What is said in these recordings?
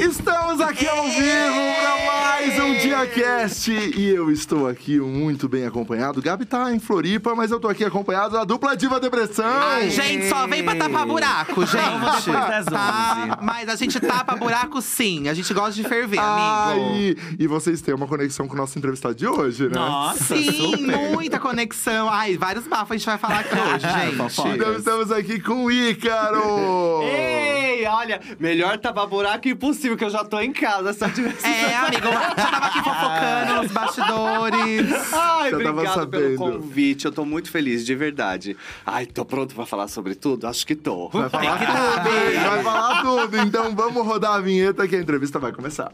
Estamos aqui ao vivo para mais um DiaCast e eu estou aqui muito bem acompanhado. Gabi tá em Floripa, mas eu tô aqui acompanhado da dupla Diva Depressão. Ai, gente, só vem pra tapar buraco, gente. depois das Tá? Mas a gente tapa buraco sim. A gente gosta de ferver, amigo. Ai, e vocês têm uma conexão com o nosso entrevistado de hoje, né? Nossa, Sim, super. muita conexão. Ai, vários bafos a gente vai falar aqui hoje, gente. Então estamos aqui com o Ícaro. Ei, olha, melhor tapar buraco impossível, que eu já tô em casa. Se eu tivesse... É, amigo, já tava aqui fofocando nos bastidores. Ai, Já tava obrigado pelo sabendo. convite. Eu tô muito feliz, de verdade. Ai, tô pronto pra falar sobre tudo? Acho que tô. Vai falar tudo, vai falar tudo. Então vamos rodar a vinheta que a entrevista vai começar.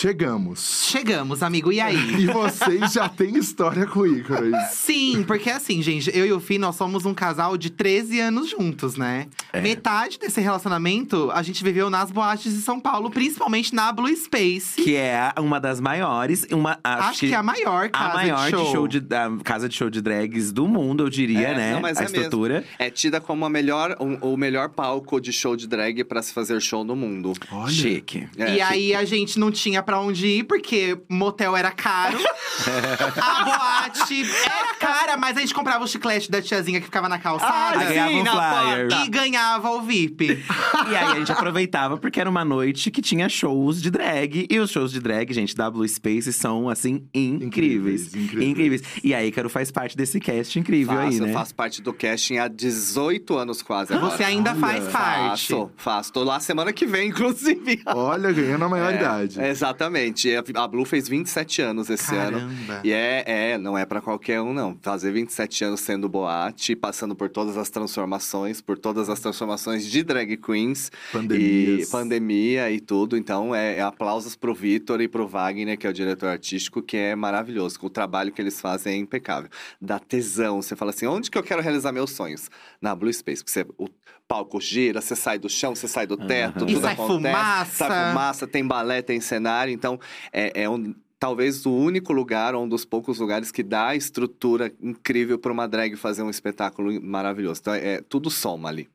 Chegamos. Chegamos, amigo, e aí? E vocês já têm história com o Ícaro. hein? Sim, porque assim, gente, eu e o Fih, nós somos um casal de 13 anos juntos, né? Metade desse relacionamento a gente viveu nas boates de São Paulo, principalmente na Blue Space. Que é uma das maiores, uma acho, Acho que é a maior casa a maior de show. de show de da casa de show de drags do mundo, eu diria, É, né? não, mas a é mesmo. estrutura. É tida como a melhor, um- o melhor palco de show de drag pra se fazer show no mundo. Olha. Chique. É, e aí a gente não tinha pra onde ir, porque motel era caro. a boate era cara, mas a gente comprava o chiclete da tiazinha que ficava na calçada. Ah, ganhava um flyer. porta. E ganhava o VIP. E aí a gente aproveitava porque era uma noite que tinha shows de drag. E os shows de drag, gente, da Blue Space são, assim, incríveis. Incríveis, incríveis. Incríveis. E aí, Ícaro faz parte desse cast incrível aí, Faço, né? eu faço parte do casting há 18 anos quase. agora. Você ainda Olha. faz parte. Faço, faço. Tô lá semana que vem, inclusive. Olha, ganhando a maior É, idade. Exatamente. A- Blue fez 27 anos esse ano. Caramba. E é, é, não é pra qualquer um, não. Fazer 27 anos sendo boate, passando por todas as transformações, por todas as transformações de drag queens. Pandemias. E pandemia e tudo. Então, é, é aplausos pro Vitor e pro Wagner, que é o diretor artístico, que é maravilhoso. O trabalho que eles fazem é impecável. Dá tesão. Você fala assim, onde que eu quero realizar meus sonhos? Na Blue Space. Porque você, o palco gira, você sai do chão, você sai do teto, Aham. tudo E sai acontece. fumaça. Sai fumaça, tem balé, tem cenário. Então, é, é um, talvez o único lugar, ou um dos poucos lugares que dá estrutura incrível para uma drag fazer um espetáculo maravilhoso. Então, é, tudo soma ali.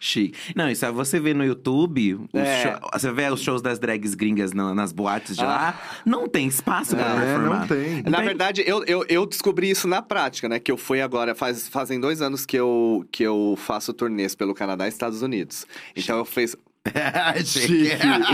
Chique. Não, isso é você vê no YouTube, É. show- você vê os shows das drags gringas na- nas boates de Ah. lá, não tem espaço pra É, performar. não tem. Na verdade, eu, eu, eu descobri isso na prática, né? Que eu fui agora, faz, fazem dois anos que eu, que eu faço turnês pelo Canadá e Estados Unidos. Então eu fiz.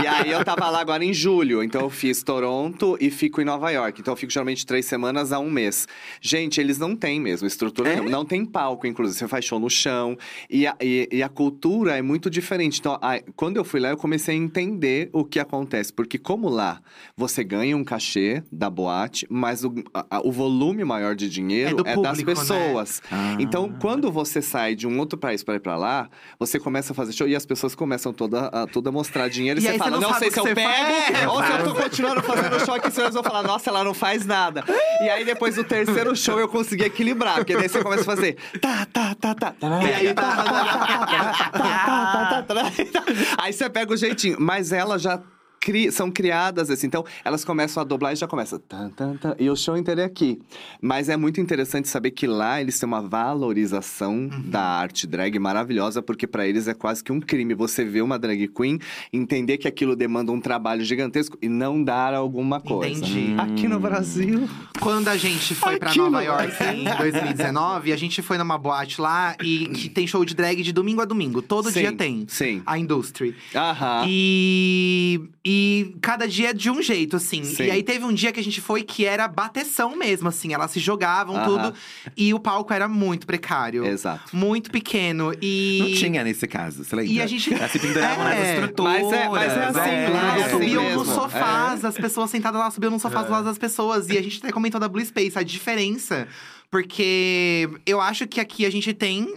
E aí eu tava lá agora em julho, então eu fiz Toronto e fico em Nova York. Então eu fico geralmente três semanas a um mês. Gente, eles não têm mesmo estrutura É? nenhuma. Não tem palco, inclusive. Você faz show no chão. E a, e, e a cultura é muito diferente. Então, a- quando eu fui lá, eu comecei a entender o que acontece. Porque como lá, você ganha um cachê da boate, mas o, a- o volume maior de dinheiro É é, das público, né? pessoas. Ah. Então, quando você sai de um outro país para ir pra lá, você começa a fazer show e as pessoas começam toda, toda a mostrar dinheiro. E, E você aí você fala, não não, sei o se eu pego faz. ou se eu tô continuando fazendo show aqui. Vocês vão falar, nossa, ela não faz nada. E aí, depois do terceiro show, eu consegui equilibrar. Porque daí você começa a fazer tá, tá, tá, tá. E aí, tá, tá, tá, tá, tá, tá, tá, tá, tá, tá. Aí você pega o jeitinho. Mas ela já... cri- são criadas assim, então elas começam a dobrar e já começa tan, tan, tan, e o show inteiro é aqui. Mas é muito interessante saber que lá eles têm uma valorização da arte drag maravilhosa, porque pra eles é quase que um crime você ver uma drag queen, entender que aquilo demanda um trabalho gigantesco e não dar alguma coisa. Entendi. Aqui no Brasil. Quando a gente foi pra Aqui Nova no York em 2019, a gente foi numa boate lá e que tem show de drag de domingo a domingo. Todo Sim, dia tem. sim. A Industry. Aham. E, e cada dia é de um jeito, assim. Sim. E aí teve um dia que a gente foi que era bateção mesmo, assim. Elas se jogavam, tudo. E o palco era muito precário. Exato. Muito pequeno. E. Não tinha nesse caso, você lembra? E a gente- Elas se penduravam É. nas estruturas. Mas é- mas é assim, é. lá é assim subiam mesmo. nos sofás, É. as pessoas sentadas lá subiam nos sofás do lado das pessoas. E a gente até comentou da Blue Space, a diferença. Porque eu acho que aqui a gente tem.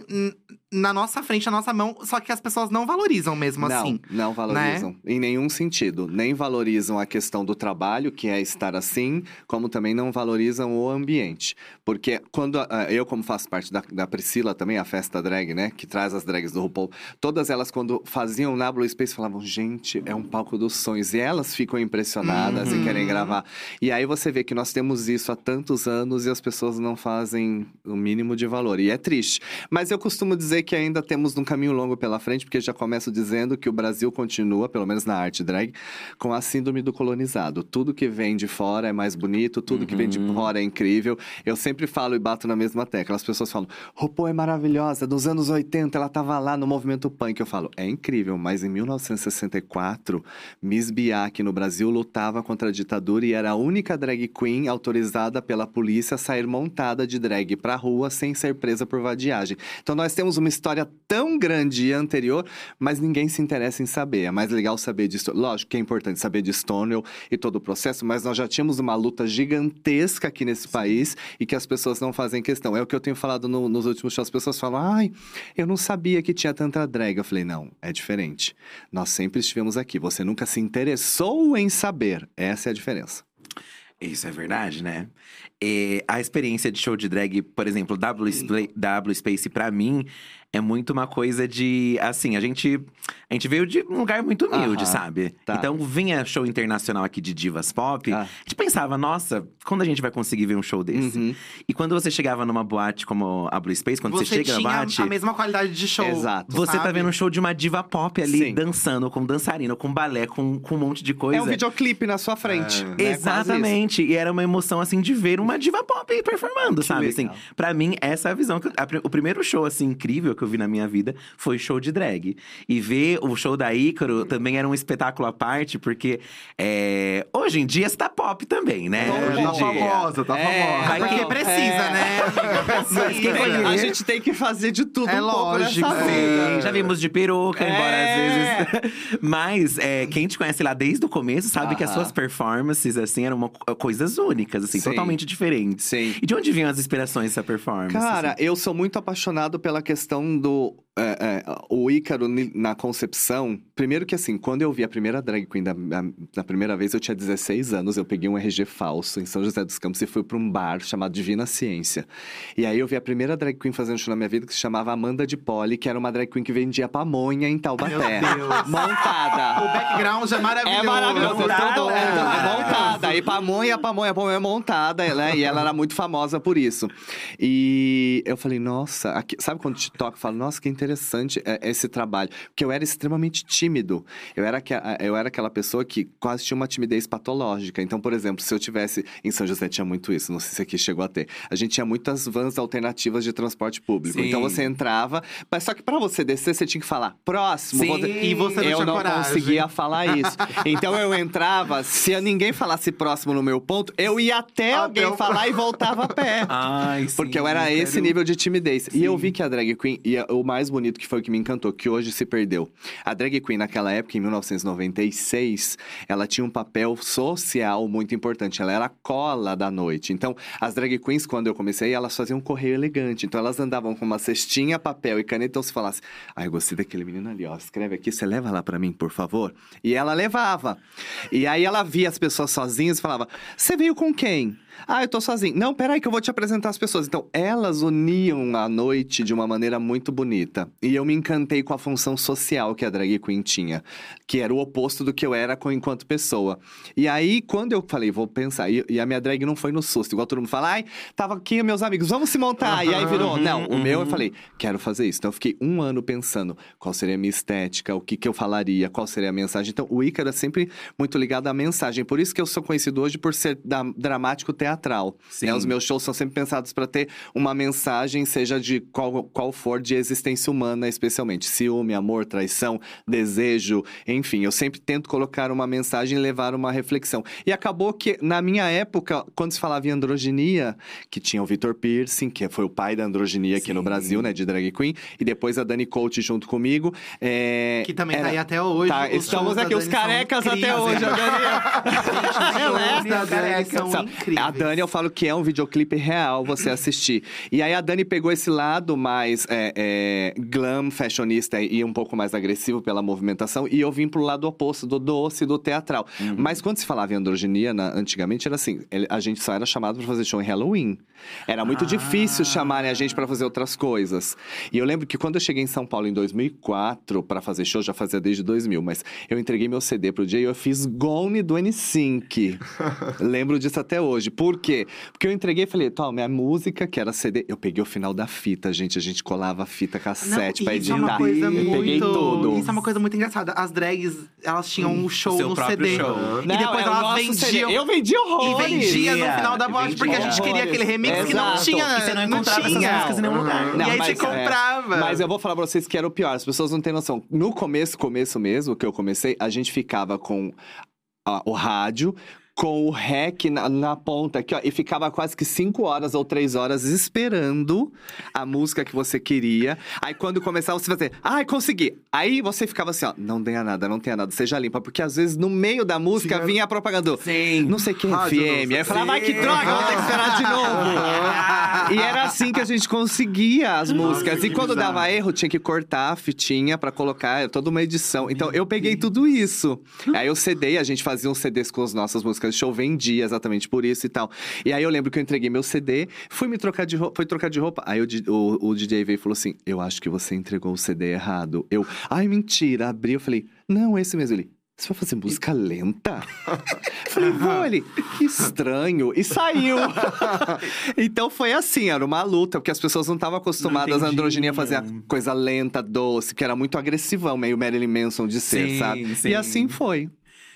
Na nossa frente, na nossa mão, só que as pessoas não valorizam mesmo não, assim. Não valorizam. Em nenhum sentido. Nem valorizam a questão do trabalho, que é estar assim, como também não valorizam o ambiente. Porque quando eu, como faço parte da, da Priscila também, a festa drag, né? Que traz as drags do RuPaul, todas elas, quando faziam na Blue Space, falavam, gente, é um palco dos sonhos. E elas ficam impressionadas e Uhum. querem gravar. E aí você vê que nós temos isso há tantos anos e as pessoas não fazem o mínimo de valor. E é triste. Mas eu costumo dizer que ainda temos um caminho longo pela frente, porque já começo dizendo que o Brasil continua, pelo menos na arte drag, com a síndrome do colonizado. Tudo que vem de fora é mais bonito, tudo que vem de Uhum. fora é incrível. Eu sempre falo e bato na mesma tecla. As pessoas falam, RuPaul é maravilhosa, nos anos 80 ela tava lá no movimento punk. Eu falo, é incrível, mas em 1964, Miss Biak no Brasil lutava contra a ditadura e era a única drag queen autorizada pela polícia a sair montada de drag pra rua sem ser presa por vadiagem. Então nós temos uma história tão grande e anterior, mas ninguém se interessa em saber. É mais legal saber disso. Lógico que é importante saber de Stonewall e todo o processo, mas nós já tínhamos uma luta gigantesca aqui nesse país e que as pessoas não fazem questão. É o que eu tenho falado no- nos últimos shows. As pessoas falam, ai, eu não sabia que tinha tanta drag. Eu falei, não, é diferente. Nós sempre estivemos aqui. Você nunca se interessou em saber. Essa é a diferença. Isso é verdade, né? E a experiência de show de drag, por exemplo, W, w Space, pra mim, é muito uma coisa de. Assim, a gente, a gente veio de um lugar muito humilde, Aham, sabe? tá. Então, vinha show internacional aqui de divas pop. Ah. A gente pensava, nossa, quando a gente vai conseguir ver um show desse? Uhum. E quando você chegava numa boate como a Blue Space, quando você, Você chega tinha na boate. a mesma qualidade de show. Exato. Você tá sabe? vendo um show de uma diva pop ali, Sim. dançando, com dançarina, com balé, com, com um monte de coisa. É um videoclipe na sua frente. né? Quase isso. Exatamente. E era uma emoção, assim, de ver uma diva pop performando, sabe? Assim, legal. pra mim, essa é a visão. Que, eu- a pri- o primeiro show, assim, incrível que eu vi na minha vida foi show de drag. E ver o show da Ícaro também era um espetáculo à parte, porque é, hoje em dia está pop também, né? Bom, hoje É, em tá dia. famosa, tá É, famosa. Vai porque Não, precisa, é. né? Mas quem A gente tem que fazer de tudo É um pouco lógico, sim. Sim, já vimos de peruca, embora É. às vezes. Mas é, quem te conhece lá desde o começo sabe que as Aham. suas performances, assim, eram uma co- coisas únicas, assim, Sim. totalmente diferentes. Sim. E de onde vinham as inspirações dessa performance? Cara, assim? eu sou muito apaixonado pela questão do. É, é, o Ícaro na concepção. Primeiro que assim, quando eu vi a primeira drag queen da, da, da primeira vez, eu tinha 16 anos, eu peguei um RG falso em São José dos Campos e fui para um bar chamado Divina Ciência. E aí eu vi a primeira drag queen fazendo show na minha vida que se chamava Amanda de Poli, que era uma drag queen que vendia pamonha em Taubaté. Meu Deus. Montada. O background é maravilhoso. É maravilhoso, Montada. doido. É montada. E pamonha, pamonha, pamonha montada, né? E ela era muito famosa por isso. E eu falei, nossa, aqui- sabe quando te toca? Eu falo, nossa, que interessante é, esse trabalho. Porque eu era extremamente tímido. Eu era, que- eu era aquela pessoa que quase tinha uma timidez patológica. Então, por exemplo, se eu tivesse. Em São José tinha muito isso, não sei se aqui chegou a ter. A gente tinha muitas vans alternativas de transporte público. Sim. Então você entrava, mas só que pra você descer, você tinha que falar, próximo. Sim. E você não eu não coragem. conseguia falar isso. Então eu entrava, se ninguém falasse próximo no meu ponto, eu ia até, Até alguém o- falar e voltava a pé. Ai, sim, Porque eu era quero- esse nível de timidez. E eu vi que a drag queen, e o mais bonito que foi o que me encantou, que hoje se perdeu. A drag queen, naquela época, em 1996, ela tinha um papel social muito importante. Ela era a cola da noite. Então, as drag queens, quando eu comecei, elas faziam um correio elegante. Então, elas andavam com uma cestinha, papel e caneta. Então, se falasse, ah, eu gostei daquele menino ali, ó, escreve aqui, você leva lá pra mim, por favor? E ela levava. E aí ela via as pessoas sozinhas e falava, você veio com quem? Ah, eu tô sozinho. Não, peraí que eu vou te apresentar as pessoas. Então, elas uniam a noite de uma maneira muito bonita. E eu me encantei com a função social que a drag queen tinha. Que era o oposto do que eu era com- enquanto pessoa. E aí, quando eu falei, vou pensar... E, a minha drag não foi no susto. Igual todo mundo fala, ai, tava aqui meus amigos, vamos se montar. E aí virou, não, o meu eu falei, quero fazer isso. Então, eu fiquei um ano pensando qual seria a minha estética, o que, que eu falaria, qual seria a mensagem. Então, o Ícaro é sempre muito ligado à mensagem. Por isso que eu sou conhecido hoje por ser da- dramático teatral. Sim. né? Os meus shows são sempre pensados para ter uma mensagem, seja de qual, qual for, de existência humana, especialmente. Ciúme, amor, traição, desejo, enfim. Eu sempre tento colocar uma mensagem e levar uma reflexão. E acabou que, na minha época, quando se falava em androginia, que tinha o Vitor Piercing, que foi o pai da androginia aqui no Sim. Brasil, né, de drag queen, e depois a Dani Coach junto comigo. é, Que também era- tá aí até hoje. Tá, Os estamos aqui, os carecas até hoje, a Dani. Os da Dani são incríveis. Dani, eu falo que é um videoclipe real você assistir. E aí a Dani pegou esse lado mais é, é, glam, fashionista e um pouco mais agressivo pela movimentação. E eu vim pro lado oposto, do doce, do teatral. Mas quando se falava em androginia, na- antigamente era assim: a gente só era chamado pra fazer show em Halloween. Era muito difícil chamarem a gente pra fazer outras coisas. E eu lembro que quando eu cheguei em São Paulo em 2004 pra fazer show, já fazia desde 2000, mas eu entreguei meu CD pro dia e eu fiz Gone do N5. Lembro disso até hoje. Por quê? Porque eu entreguei e falei, toma, minha música, que era CD. Eu peguei o final da fita, gente. A gente colava a fita cassete Não, pra isso editar. é uma coisa eu muito. peguei tudo. Isso é uma coisa muito engraçada. As drags, elas tinham um show seu no CD. show. E Não, depois é elas vendiam. CD. Eu vendi E horrores. vendia no final da boate, porque a gente queria aquele remix que não Exato. tinha. E você não encontrava essas tinha. músicas em nenhum lugar. E aí mas, você comprava. é, mas eu vou falar pra vocês que era o pior. As pessoas não têm noção. No começo, começo mesmo, que eu comecei, a gente ficava com o rádio. Com o rec na, na ponta aqui, ó. E ficava quase que cinco horas ou três horas esperando a música que você queria. Aí quando começava, você fazia, ai, consegui. Aí você ficava assim, ó, não tenha nada, não tenha nada, seja limpa. Porque às vezes no meio da música Sim, vinha a propaganda. Sim. Não sei que Rádio FM. Aí eu falava, ai, que droga, vou ter que esperar de novo. e era assim que a gente conseguia as músicas. que E quando bizarro. dava erro, tinha que cortar a fitinha pra colocar é toda uma edição. Então eu peguei tudo isso. Aí eu CD, a gente fazia uns CDs com as nossas músicas de show, vendia exatamente por isso e tal. E aí eu lembro que eu entreguei meu CD, fui me trocar de roupa, fui trocar de roupa. Aí o, o, o DJ veio e falou assim: Eu acho que você entregou o CD errado. Eu, ai, mentira, abri, eu falei, não, esse mesmo. Ele. Você vai fazer música lenta? Falei, vou ele. Que estranho. E saiu. então foi assim, era uma luta, porque as pessoas não estavam acostumadas a androginia a fazer a coisa lenta, doce, que era muito agressivão, meio Marilyn Manson de ser, Sim, sabe? sim. E assim foi.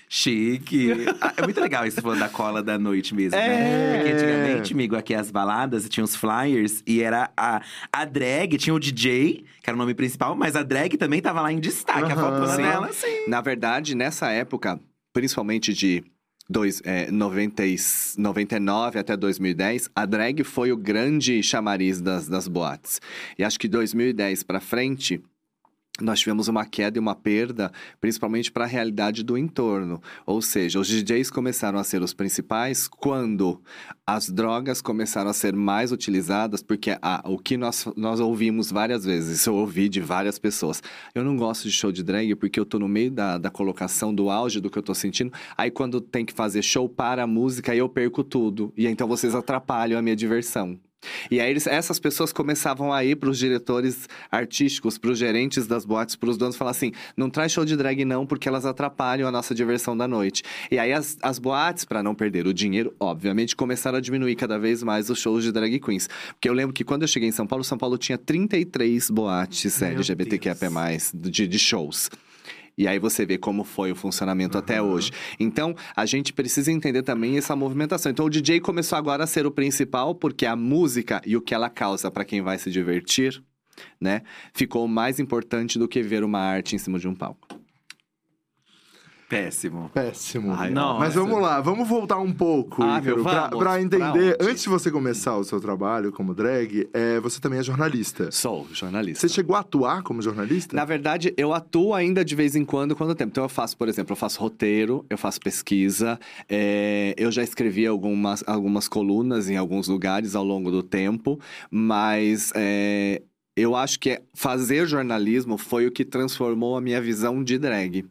Chique. Ah, é muito legal esse falando da cola da noite mesmo, É. né? Porque antigamente, amigo, aqui as baladas tinha os flyers e era a, a drag, tinha o DJ, que era o nome principal, mas a drag também tava lá em destaque, a Aham. fotona Sim. dela, sim. Na verdade, nessa época, principalmente de dois, é, 90, e- 99 até 2010, a drag foi o grande chamariz das, das boates. E acho que 2010 pra frente. Nós tivemos uma queda e uma perda, principalmente para a realidade do entorno. Ou seja, os DJs começaram a ser os principais quando as drogas começaram a ser mais utilizadas, porque o que nós, nós ouvimos várias vezes, eu ouvi de várias pessoas. Eu não gosto de show de drag porque eu tô no meio da, da colocação, do auge do que eu tô sentindo. Aí quando tem que fazer show para a música, eu perco tudo. E então vocês atrapalham a minha diversão. E aí eles- essas pessoas começavam a ir para os diretores artísticos, para os gerentes das boates, para os donos, falar assim: não traz show de drag não, porque elas atrapalham a nossa diversão da noite. E aí as, as boates, para não perder o dinheiro, obviamente, começaram a diminuir cada vez mais os shows de drag queens. Porque eu lembro que quando eu cheguei em São Paulo, São Paulo tinha 33 boates Meu LGBTQIA+, de, de shows. E aí você vê como foi o funcionamento até hoje. Então, a gente precisa entender também essa movimentação. Então, o DJ começou agora a ser o principal, porque a música e o que ela causa para quem vai se divertir, né? Ficou mais importante do que ver uma arte em cima de um palco. Péssimo. Péssimo. Ai, Mas nossa. vamos lá, vamos voltar um pouco, Ah, Ícaro, pra, pra Pra entender. onde? antes de você começar o seu trabalho como drag, é, você também é jornalista. Sou jornalista. Você chegou a atuar como jornalista? Na verdade, eu atuo ainda de vez em quando, quando tempo. Então, eu faço, por exemplo, eu faço roteiro, eu faço pesquisa, é, eu já escrevi algumas, algumas colunas em alguns lugares ao longo do tempo, mas é, eu acho que fazer jornalismo foi o que transformou a minha visão de drag.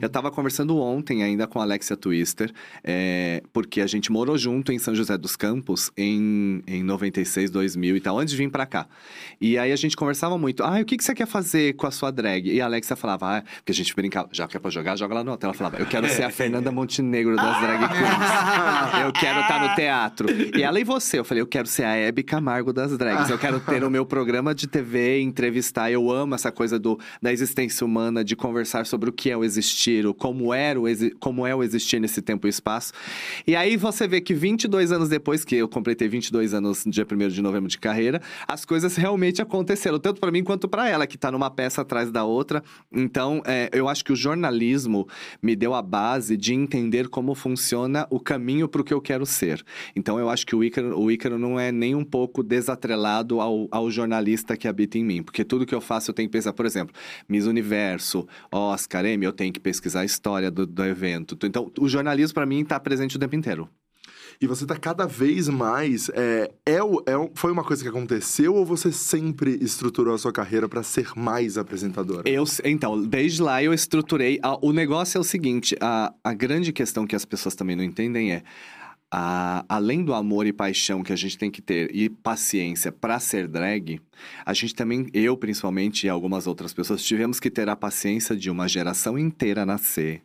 Eu tava conversando ontem ainda com a Alexia Twister, é, porque a gente morou junto em São José dos Campos em, em 96, 2000 e tal, antes de vir pra cá. E aí a gente conversava muito. Ah, o que, que você quer fazer com a sua drag? E a Alexia falava, ah, porque a gente brincava, já que é pra jogar, joga lá no hotel. Ela falava, eu quero ser a Fernanda Montenegro das drag queens. Eu quero estar no teatro. E ela e você? Eu falei, eu quero ser a Hebe Camargo das drags. Eu quero ter o meu programa de TV, entrevistar. Eu amo essa coisa do, da existência humana, de conversar sobre o que é o existir, o como, era o como é o existir nesse tempo e espaço. E aí você vê que 22 anos depois, que eu completei 22 anos no dia 1 de novembro de carreira, as coisas realmente aconteceram, tanto para mim quanto para ela, que tá numa peça atrás da outra. Então, é, eu acho que o jornalismo me deu a base de entender como funciona o caminho para o que eu quero ser. Então, eu acho que o Ícaro, o Ícaro não é nem um pouco desatrelado ao, ao jornalista que habita em mim, porque tudo que eu faço eu tenho que pensar, por exemplo, Miss Universo, Oscar, Emmy, eu tenho que pesquisar a história do, do evento. Então, o jornalismo para mim está presente o tempo inteiro. E você tá cada vez mais. É, é, é foi uma coisa que aconteceu ou você sempre estruturou a sua carreira pra ser mais apresentadora? Eu, então, desde lá eu estruturei. a- o negócio é o seguinte: a, a grande questão que as pessoas também não entendem é. A- além do amor e paixão que a gente tem que ter e paciência para ser drag, a gente também, eu principalmente e algumas outras pessoas, tivemos que ter a paciência de uma geração inteira nascer.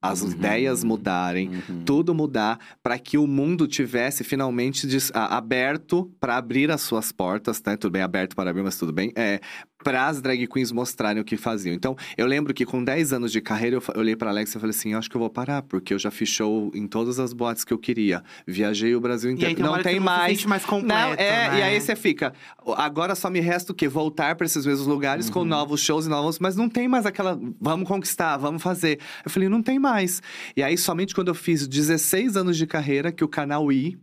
As Uhum. ideias mudarem, Uhum. tudo mudar para que o mundo tivesse finalmente des- a- aberto para abrir as suas portas, né? Tudo bem, aberto para abrir, mas tudo bem. É, para as drag queens mostrarem o que faziam. Então, eu lembro que com 10 anos de carreira, eu, olhei para Alex e falei assim: acho que eu vou parar, porque eu já fiz show em todas as boates que eu queria. Viajei o Brasil E inteiro. aí não tem mais. mais completo, Não, é, né? e aí você fica. Agora só me resta o quê? Voltar para esses mesmos lugares com novos shows e novos. Mas não tem mais aquela. Vamos conquistar, vamos fazer. Eu falei, não tem mais. E aí, somente quando eu fiz 16 anos de carreira, que o canal I.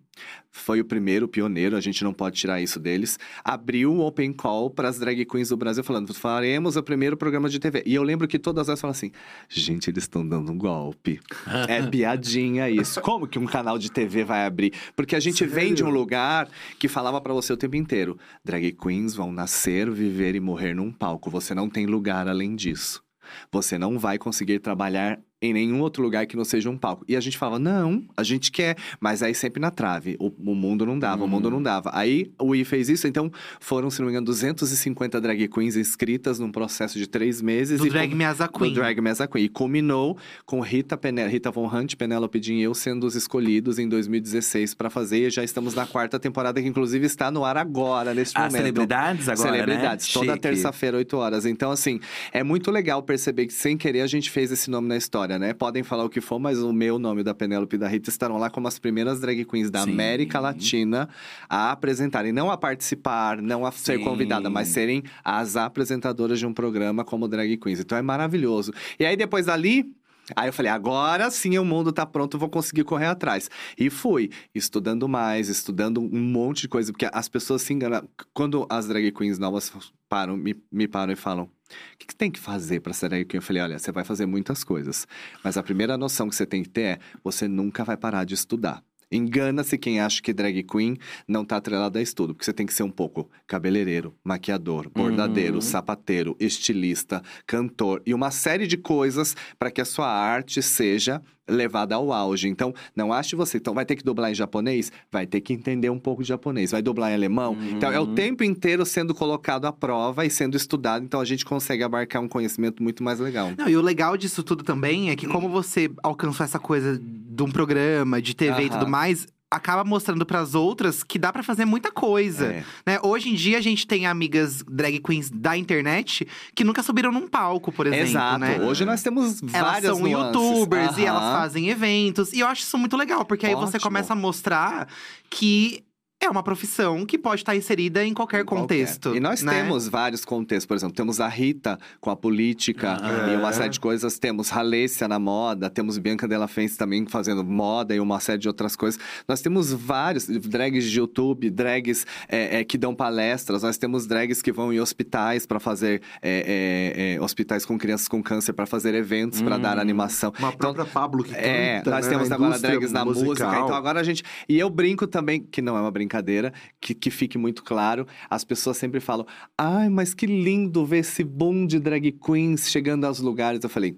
Foi o primeiro, pioneiro, a gente não pode tirar isso deles. Abriu o Open Call para as drag queens do Brasil, falando: faremos o primeiro programa de TV. E eu lembro que todas elas falam assim: gente, eles estão dando um golpe. é piadinha isso. Como que um canal de TV vai abrir? Porque a gente vem de um Sério? lugar que falava para você o tempo inteiro: drag queens vão nascer, viver e morrer num palco. Você não tem lugar além disso. Você não vai conseguir trabalhar em nenhum outro lugar que não seja um palco. E a gente falava, não, a gente quer, mas aí sempre na trave. O, o mundo não dava, o mundo não dava. Aí o I fez isso, então foram, se não me engano, 250 drag queens inscritas num processo de três meses. Do e Drag com- Me As a Queen. do Drag Me As a Queen. E culminou com Rita, Pene- Rita Von Hunt, Penélope Jean e eu sendo os escolhidos em 2016 para fazer. E já estamos na quarta temporada, que inclusive está no ar agora, neste As momento. celebridades agora, Celebridades, né? toda terça-feira, 8 horas. Então, assim, é muito legal perceber que sem querer a gente fez esse nome na história, né? Podem falar o que for, mas o meu nome da Penélope da Rita estarão lá como as primeiras drag queens da Sim. América Latina a apresentarem, não a participar, não a ser Sim. convidada, mas serem as apresentadoras de um programa como drag queens. Então é maravilhoso. E aí depois dali, Aí eu falei, agora sim o mundo tá pronto, vou conseguir correr atrás. E fui, estudando mais, estudando um monte de coisa, porque as pessoas se enganam. Quando as drag queens novas param, me, me param e falam, o que, que tem que fazer pra ser drag queen? Eu falei, olha, você vai fazer muitas coisas. Mas a primeira noção que você tem que ter é, você nunca vai parar de estudar. Engana-se quem acha que drag queen não tá atrelado a estudo, porque você tem que ser um pouco cabeleireiro, maquiador, bordadeiro, Uhum. sapateiro, estilista, cantor e uma série de coisas para que a sua arte seja levada ao auge. Então, não ache você, então vai ter que dublar em japonês, vai ter que entender um pouco de japonês, vai dublar em alemão. Então, é o Uhum. tempo inteiro sendo colocado à prova e sendo estudado, então a gente consegue abarcar um conhecimento muito mais legal. Não, e o legal disso tudo também é que como você alcançou essa coisa de um programa, de TV e Aham. tudo mais, acaba mostrando pras outras que dá pra fazer muita coisa. É. Né? Hoje em dia a gente tem amigas drag queens da internet que nunca subiram num palco, por exemplo, Exato. né? Hoje nós temos Elas várias são nuances. youtubers e elas fazem eventos. E eu acho isso muito legal, porque aí você começa a mostrar que é uma profissão que pode estar inserida em qualquer Em qualquer. contexto. E nós né? temos vários contextos, por exemplo, temos a Rita com a política Ah. e uma É. série de coisas. Temos Halessia na moda, temos Bianca Della Fence também fazendo moda e uma série de outras coisas. Nós temos vários drags de YouTube, drags é, é, que dão palestras, nós temos drags que vão em hospitais para fazer é, é, é, hospitais com crianças com câncer para fazer eventos, para Hum. dar animação. Uma Então, própria Pablo que é, canta, nós né, temos agora drags na música, musical. então agora a gente. E eu brinco também, que não é uma brincadeira, que, que fique muito claro. As pessoas sempre falam: ai, mas que lindo ver esse boom de drag queens chegando aos lugares. Eu falei.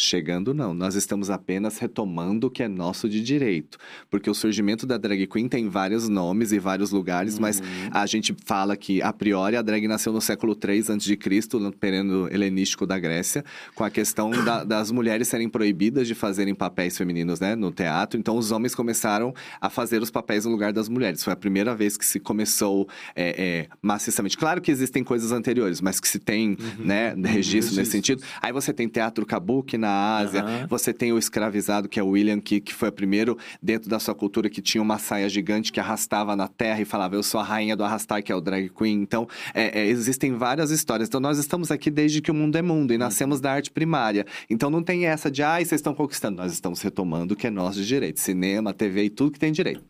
Chegando não, nós estamos apenas retomando o que é nosso de direito. Porque o surgimento da drag queen tem vários nomes e vários lugares, mas a gente fala que, a priori, a drag nasceu no século III a.C., no período helenístico da Grécia, com a questão da- das mulheres serem proibidas de fazerem papéis femininos né, no teatro. Então, os homens começaram a fazer os papéis no lugar das mulheres. Foi a primeira vez que se começou é, é, maciçamente. Claro que existem coisas anteriores, mas que se tem né, registro nesse registros. sentido. Aí você tem teatro kabuki na Ásia, Aham. você tem o escravizado, que é o William, que, que foi o primeiro dentro da sua cultura que tinha uma saia gigante que arrastava na terra e falava, eu sou a rainha do arrastar, que é o drag queen. Então, é, é, existem várias histórias. Então, nós estamos aqui desde que o mundo é mundo e nascemos da arte primária. Então, não tem essa de, ai, vocês estão conquistando. Nós estamos retomando o que é nosso de direito. Cinema, TV e tudo que tem direito.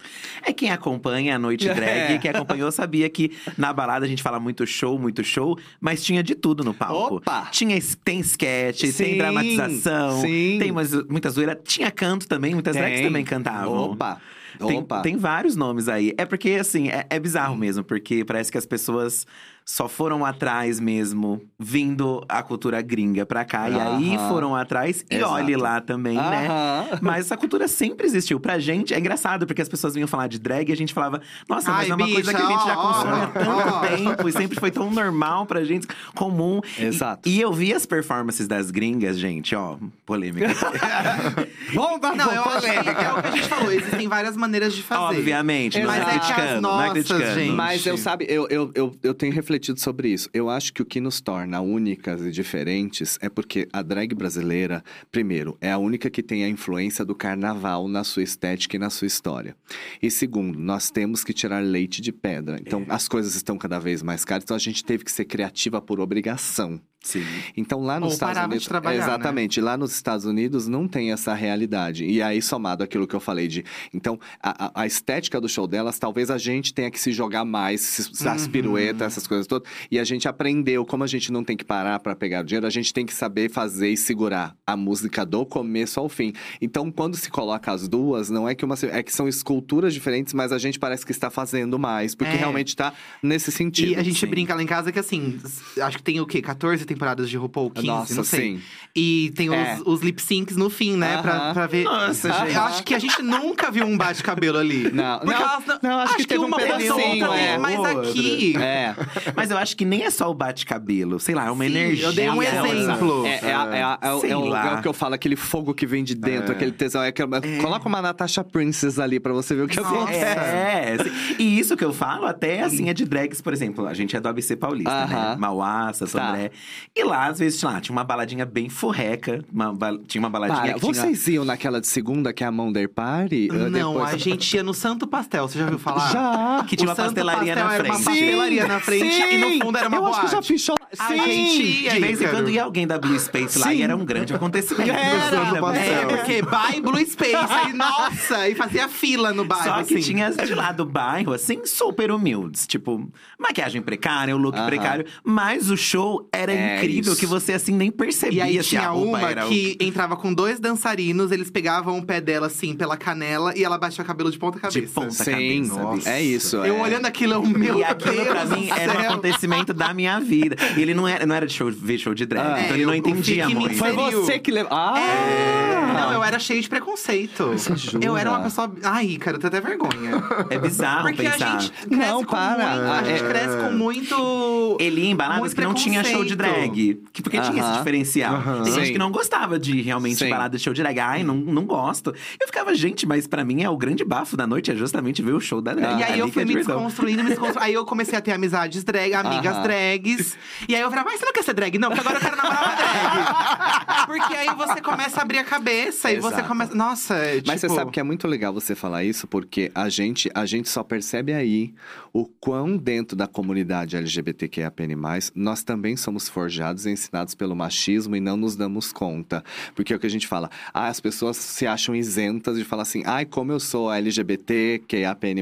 É quem acompanha a Noite Drag, É. quem acompanhou sabia que na balada a gente fala muito show, muito show, mas tinha de tudo no palco. Opa! Tinha, tem sketch, tem Sim, sim. tem umas, muita zoeira. Tinha canto também, muitas drags Tem. também cantavam. Opa! Tem, Opa. tem vários nomes aí. É porque, assim, é, é bizarro mesmo, porque parece que as pessoas só foram atrás mesmo, vindo a cultura gringa pra cá. E aí foram atrás e Exato. olhe lá também, né? Mas essa cultura sempre existiu. Pra gente é engraçado, porque as pessoas vinham falar de drag e a gente falava, nossa, mas Ai, é uma coisa bicha, que a gente já consome ó, há tanto ó. tempo e sempre foi tão normal pra gente, comum. E- Exato. E, eu vi as performances das gringas, gente, ó, polêmica. Bomba, Não, eu acho que é o que a gente falou. Existem várias maneiras de fazer. Obviamente, não Mas é é que as criticando, não é nossas, criticando. gente. Mas eu sabe, eu, eu, eu, eu tenho refletido sobre isso. Eu acho que o que nos torna únicas e diferentes é porque a drag brasileira, primeiro, é a única que tem a influência do carnaval na sua estética e na sua história. E segundo, nós temos que tirar leite de pedra. Então, É. as coisas estão cada vez mais caras, então a gente teve que ser criativa por obrigação. Sim. Então lá nos Ou Estados parava de Unidos, trabalhar, né? exatamente, lá nos Estados Unidos não tem essa realidade. E aí somado aquilo que eu falei de, então a, a- estética do show delas, talvez a gente tenha que se jogar mais, as Uhum. piruetas, essas coisas todas. E a gente aprendeu como a gente não tem que parar para pegar o dinheiro, a gente tem que saber fazer e segurar a música do começo ao fim. Então quando se coloca as duas, não é que uma é que são esculturas diferentes, mas a gente parece que está fazendo mais, porque É. realmente tá nesse sentido. E a gente sim. brinca lá em casa que assim, acho que tem o quê? 14 temporadas de RuPaul, 15, Nossa, não sei. sim. E tem É. os, os lip syncs no fim, né? Pra, Aham. pra ver. Nossa, gente. Eu acho que a gente nunca viu um bate-cabelo ali. Não, Porque não, elas não, acho que teve um uma pedacinho, postou outra, é. Mas Outra. aqui. É. Mas eu acho que nem é só o bate-cabelo, sei lá, é uma Sim, energia. eu dei um exemplo. É, é, é, é o- Sei é o, lá. é o que eu falo, aquele fogo que vem de dentro, aquele tesão. É Coloca uma Natasha Princess ali pra você ver o que Nossa. acontece. É, e isso que eu falo até assim é de drags, por exemplo, a gente é do ABC Paulista, né? Aham. Mauá, Santo Tá. E lá, às vezes, sei lá, tinha uma baladinha bem furreca, uma ba- tinha uma baladinha Para, que tinha... vocês iam naquela de segunda que é a Monder Party? Uh, Não, depois- a gente ia no Santo Pastel, você já ouviu falar? Já. Que tinha O uma Santo pastelaria Pastel na uma frente. pastelaria na frente Sim! e no fundo era uma Eu acho que já boate. fiz show lá. A Sim! gente ia, De vez em quando ia alguém da Blue Space lá Sim. e era um grande acontecimento. Era, Santo Pastel. É, porque by Blue Space, aí, nossa, e fazia fila no bairro, Só que assim. tinha as de lá do bairro, assim, super humildes. Tipo, maquiagem precária, o look Aham. precário. Mas o show era É incrível, isso. que você, assim, nem percebia E aí tinha uma era o- que entrava com dois dançarinos, eles pegavam o pé dela assim pela canela e ela baixava o cabelo de ponta cabeça. De ponta Sim, cabeça. Nossa. é isso. Eu é. olhando aquilo, eu, meu E aquilo Deus pra mim era um acontecimento da minha vida. E ele não era, não era de show, ver show de drag, Ah. então É, ele não eu- o entendia muito. Foi você que levou. Ah! É. Não, eu era cheio de preconceito. Eu era uma pessoa. Ai, cara, eu tenho até vergonha. É bizarro Porque pensar. a gente cresce Não, com para. muito. A gente É. cresce com muito. Ele ia em baladas que não tinha show de preconceito. Drag. Que- Porque tinha esse diferencial. Tem gente Sim. que não gostava de realmente Sim. balada de show de drag. Ai, não, não gosto. Eu ficava, gente, mas pra mim é o grande bafo da noite, é justamente ver o show da drag. E aí Ali eu que fui é me diversão. desconstruindo, me desconstruindo. aí eu comecei a ter amizades drag, amigas Aham. drags. E aí eu falei, mas você não quer ser drag? Não, porque agora eu quero namorar uma drag. porque aí você começa a abrir a cabeça e você Exato. começa. Nossa, é, Mas tipo... você sabe que é muito legal você falar isso, porque a gente, a gente só percebe aí o quão dentro da comunidade LGBTQIAPN+, nós também somos forjados e ensinados pelo machismo e não nos damos conta. Porque é o que a gente fala, ah, as pessoas se acham isentas de falar assim, ai, como eu sou LGBTQIAPN+,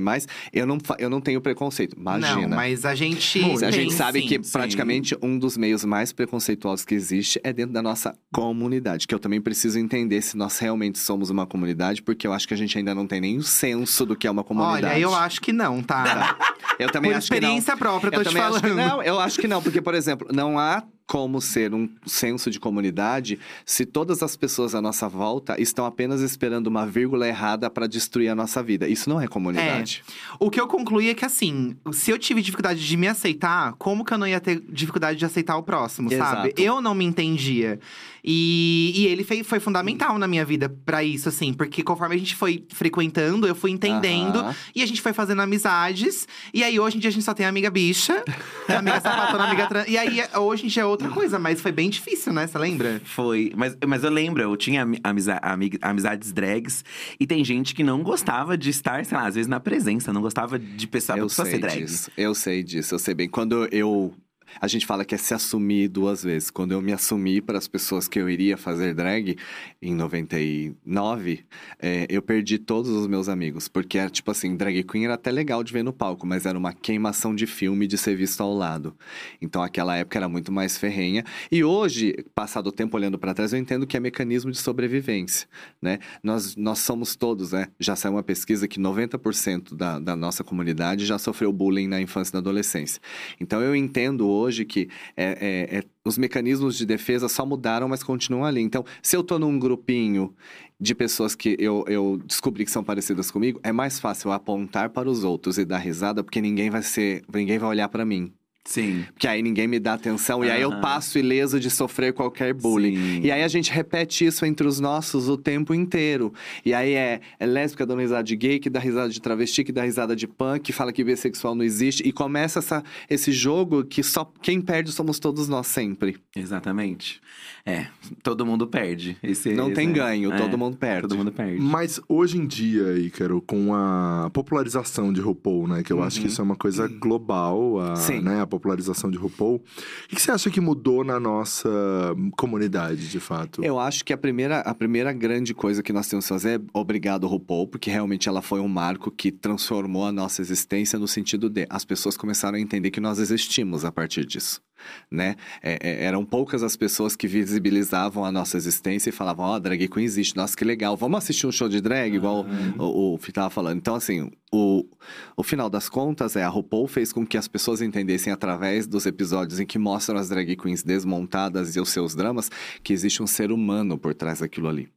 eu não, eu não tenho preconceito. Imagina. Não, mas a gente. a gente sabe sim. que sim. praticamente um dos meios mais preconceituosos que existe é dentro da nossa comunidade. Que eu também preciso entender se nós realmente somos uma comunidade, porque eu acho que a gente ainda não tem nem o senso do que é uma comunidade. Olha, eu acho que não, tá? Eu também Por acho que não. experiência própria, eu tô eu te que falando. não, eu acho que não, porque, por exemplo, não há como ser um senso de comunidade se todas as pessoas à nossa volta estão apenas esperando uma vírgula errada para destruir a nossa vida. Isso não é comunidade. O que eu concluí é que, assim, se eu tive dificuldade de me aceitar, como que eu não ia ter dificuldade de aceitar o próximo, sabe? Exato. Eu não me entendia. E, e ele foi, foi fundamental na minha vida pra isso, assim, porque conforme a gente foi frequentando, eu fui entendendo Aham. e a gente foi fazendo amizades. E aí, hoje em dia, a gente só tem amiga bicha, amiga sapatona, amiga trans. E aí, hoje em dia é outra coisa, mas foi bem difícil, né? Você lembra? Foi, mas, mas eu lembro, eu tinha ami- amiza- ami- amizades drags e tem gente que não gostava de estar, sei lá, às vezes na presença, não gostava de pessoa, Eu pessoa sei ser drag. disso, eu sei disso, eu sei bem. Quando eu. A gente fala que é se assumir duas vezes. Quando eu me assumi para as pessoas que eu iria fazer drag em 99, é, eu perdi todos os meus amigos. Porque era tipo assim, drag queen era até legal de ver no palco, mas era uma queimação de filme de ser visto ao lado. Então aquela época era muito mais ferrenha. E hoje, passado o tempo olhando para trás, eu entendo que é mecanismo de sobrevivência, né? Nós, nós somos todos, né? Já saiu uma pesquisa que 90% da, da nossa comunidade já sofreu bullying na infância e na adolescência. Então eu entendo hoje que é, é, é, os mecanismos de defesa só mudaram, mas continuam ali. Então, se eu tô num grupinho de pessoas que eu, eu descobri que são parecidas comigo, é mais fácil apontar para os outros e dar risada, porque ninguém vai ser, ninguém vai olhar para mim. Sim. Porque aí ninguém me dá atenção e aí eu passo ileso de sofrer qualquer bullying. Sim. E aí a gente repete isso entre os nossos o tempo inteiro. E aí é, é lésbica dando risada de gay, que dá risada de travesti, que dá risada de punk, que fala que bissexual não existe. E começa essa, esse jogo que só quem perde somos todos nós sempre. Exatamente. É, todo mundo perde. Esse, Não tem esse- ganho, é, todo mundo perde. Todo mundo perde. Mas hoje em dia, Ícaro, com a popularização de RuPaul, né? Que eu acho que isso é uma coisa global, a, Sim. né, a popularização de RuPaul. O que você acha que mudou na nossa comunidade, de fato? Eu acho que a primeira, a primeira grande coisa que nós temos que fazer é obrigado, RuPaul, porque realmente ela foi um marco que transformou a nossa existência no sentido de as pessoas começaram a entender que nós existimos a partir disso. Né? É, é, eram poucas as pessoas que visibilizavam a nossa existência e falavam: Ó, a drag queen existe, nossa, que legal, vamos assistir um show de drag, igual o, o tava falando. Então, assim, o, o final das contas é a RuPaul fez com que as pessoas entendessem através dos episódios em que mostram as drag queens desmontadas e os seus dramas que existe um ser humano por trás daquilo ali.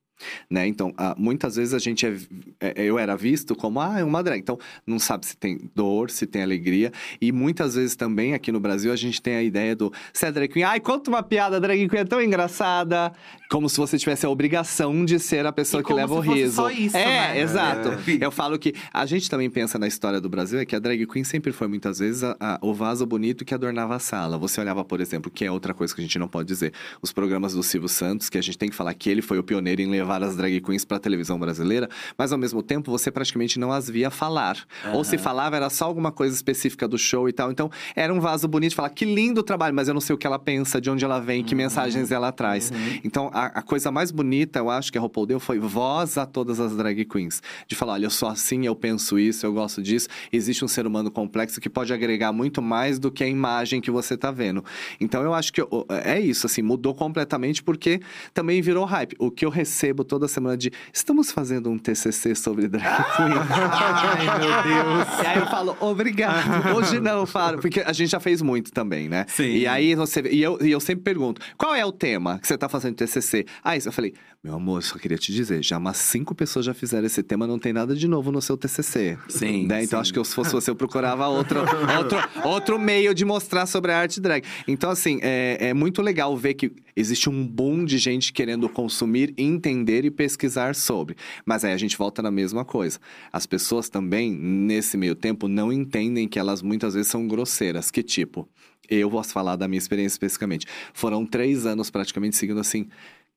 Né? Então, ah, muitas vezes a gente é, é- eu era visto como ah, é uma drag. Então, não sabe se tem dor, se tem alegria. E muitas vezes também aqui no Brasil a gente tem a ideia do se é drag queen, ai, conta uma piada, a drag queen é tão engraçada. Como se você tivesse a obrigação de ser a pessoa E que como leva o riso. só isso, é, né? exato. É. Eu falo que a gente também pensa na história do Brasil, é que a drag queen sempre foi muitas vezes a- a- o vaso bonito que adornava a sala. Você olhava, por exemplo, que é outra coisa que a gente não pode dizer, os programas do Silvio Santos, que a gente tem que falar que ele foi o pioneiro em levar as drag queens para a televisão brasileira, mas ao mesmo tempo você praticamente não as via falar. Ou se falava, era só alguma coisa específica do show e tal. Então, era um vaso bonito, falar que lindo o trabalho, mas eu não sei o que ela pensa, de onde ela vem, que mensagens ela traz. Então, a, a coisa mais bonita, eu acho que a RuPaul deu foi voz a todas as drag queens. De falar, olha, eu sou assim, eu penso isso, eu gosto disso. Existe um ser humano complexo que pode agregar muito mais do que a imagem que você tá vendo. Então, eu acho que ó, é isso, assim, mudou completamente porque também virou hype. O que eu recebo toda semana de estamos fazendo um TCC sobre drag queen. Ai, meu Deus. E aí eu falo, obrigado. Hoje não, falo. Porque a gente já fez muito também, né? Sim. E aí você. E eu, e eu sempre pergunto: qual é o tema que você tá fazendo TCC? Ah, isso eu falei, meu amor, só queria te dizer, já umas cinco pessoas já fizeram esse tema, não tem nada de novo no seu TCC. Sim, Né? Então sim. acho que eu, se fosse você, eu procurava outro, outro, outro meio de mostrar sobre a arte drag. Então, assim, é, é muito legal ver que existe um boom de gente querendo consumir, entender e pesquisar sobre. Mas aí a gente volta na mesma coisa. As pessoas também, nesse meio tempo, não entendem que elas muitas vezes são grosseiras. Que tipo? Eu posso falar da minha experiência especificamente. Foram três anos praticamente seguindo assim.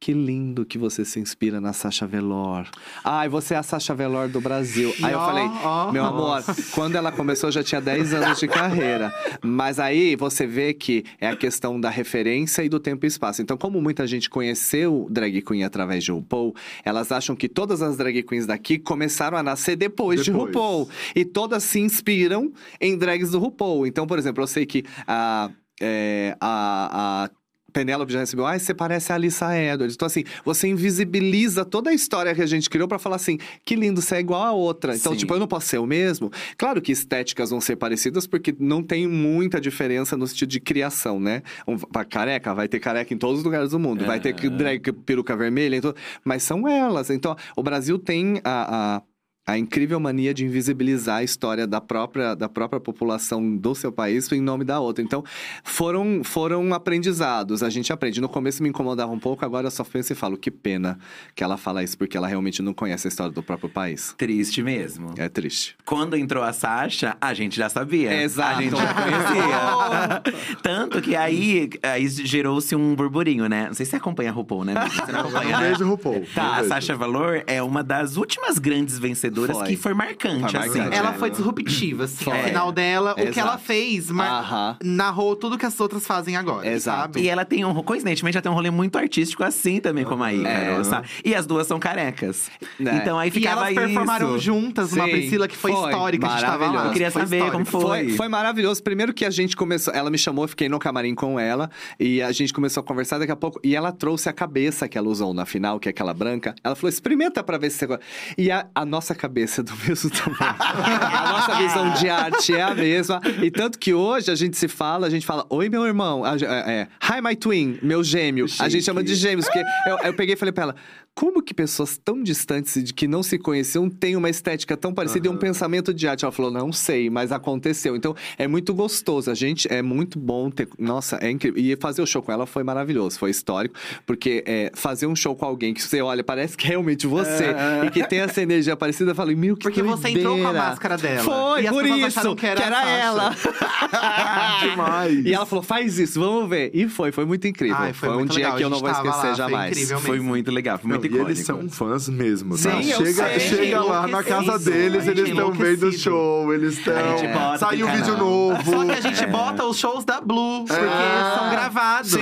Que lindo que você se inspira na Sasha Velour. Ai, você é a Sasha Velour do Brasil. Aí eu falei, meu amor, quando ela começou eu já tinha 10 anos de carreira. Mas aí você vê que é a questão da referência e do tempo e espaço. Então, como muita gente conheceu drag queen através de RuPaul, elas acham que todas as drag queens daqui começaram a nascer depois, de Depois. RuPaul. E todas se inspiram em drags do RuPaul. Então, por exemplo, eu sei que a. é, a, a Penélope já recebeu, ai, você parece a Alissa Edwards. Então, assim, você invisibiliza toda a história que a gente criou pra falar assim, que lindo, você é igual a outra. Então, Sim. tipo, eu não posso ser o mesmo. Claro que estéticas vão ser parecidas, porque não tem muita diferença no sentido de criação, né? Um, careca, vai ter careca em todos os lugares do mundo. Vai ter que- drag, peruca vermelha, então, mas são elas. Então, o Brasil tem a- a a incrível mania de invisibilizar a história da própria, da própria população do seu país em nome da outra. Então, foram, foram aprendizados. A gente aprende. No começo me incomodava um pouco, agora eu só penso e falo, que pena que ela fala isso, porque ela realmente não conhece a história do próprio país. Triste mesmo. É triste. Quando entrou a Sasha, a gente já sabia. Exato. A gente já conhecia. Tanto que aí, aí gerou-se um burburinho, né? Não sei se você acompanha a RuPaul, né? Você não acompanha, né? vejo RuPaul. Tá, a. Sasha Valor é uma das últimas grandes vencedoras vencedoras Foi. que foi marcante, Foi assim. Ela É. foi disruptiva, assim. Foi. Ao final dela, o que ela fez mar- narrou tudo que as outras fazem agora. Exato. Sabe? E ela tem um, coincidentemente, ela tem um rolê muito artístico assim também, como a Ícaro, É. sabe? E as duas são carecas. É. Então aí E ficava elas performaram isso. juntas uma Sim, Priscila que foi, foi. histórica, a gente tava lá. Eu queria Foi saber histórica. como foi. Foi, foi maravilhoso. Primeiro que a gente começou, ela me chamou, eu fiquei no camarim com ela e a gente começou a conversar daqui a pouco. E ela trouxe a cabeça que ela usou na final, que é aquela branca. Ela falou: experimenta pra ver se você gosta. E a, a nossa cabeça do mesmo tamanho. a nossa visão de arte é a mesma. E tanto que hoje a gente se fala, a gente fala: Oi, meu irmão. A- é, é, Hi, my twin, meu gêmeo. A gente chama de gêmeos, porque eu, eu peguei e falei pra ela. Como que pessoas tão distantes e de que não se conheciam têm uma estética tão parecida e um pensamento de arte? Ela falou, não sei, mas aconteceu. Então, é muito gostoso. A gente, é muito bom ter... Nossa, é incrível. E fazer o show com ela foi maravilhoso, foi histórico. Porque é, fazer um show com alguém que você olha, parece que é realmente você. E que tem essa energia parecida, eu falei, meu, que Porque você entrou com a doideira." máscara dela. Foi, E por isso, que era a Sasha. ela. Demais. E ela falou, faz isso, vamos ver. E foi, foi muito incrível. Ai, foi um muito dia legal, que eu não vou esquecer lá, foi jamais. Foi mesmo. muito legal, foi muito e icônico. eles são fãs mesmo, Sim, tá? eu chega, sei. chega lá na casa deles, eles estão vendo o show, eles estão. A gente bota, Saiu tem vídeo novo. Só que a gente bota os shows da Blue, porque É. são gravados. Sim.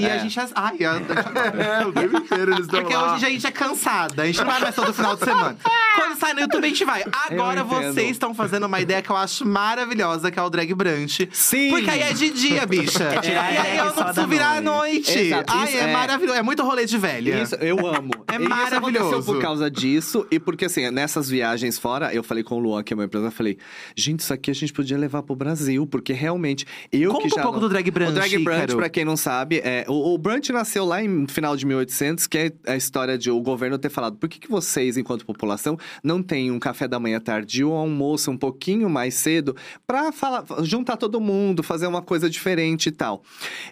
E É. a gente. Ai, eu- É, o tempo inteiro eles estão Porque lá. hoje a gente é cansada, a gente não vai mais todo final de semana. Quando sai no YouTube, a gente vai. Agora vocês estão fazendo uma ideia que eu acho maravilhosa, que é o drag brunch. Sim. Porque aí é de dia, bicha. e aí eu não preciso virar à noite. Exato, Ai, isso é, é- maravilhoso. É muito rolê de velha. Isso, eu amo. É E Isso aconteceu maravilhoso. por causa disso. E porque, assim, nessas viagens fora, eu falei com o Luan, que é meu empresa, eu falei, gente, isso aqui a gente podia levar pro Brasil, porque realmente, eu Conta que um já. pouco não- do Drag Brunch, O Drag Brunch, Ícaro. pra quem não sabe, é, o, o Brunch nasceu lá em final de 1800, que é a história de o governo ter falado, por que, que vocês, enquanto população, não têm um café da manhã tardio ou um almoço um pouquinho mais cedo pra falar, juntar todo mundo, fazer uma coisa diferente e tal.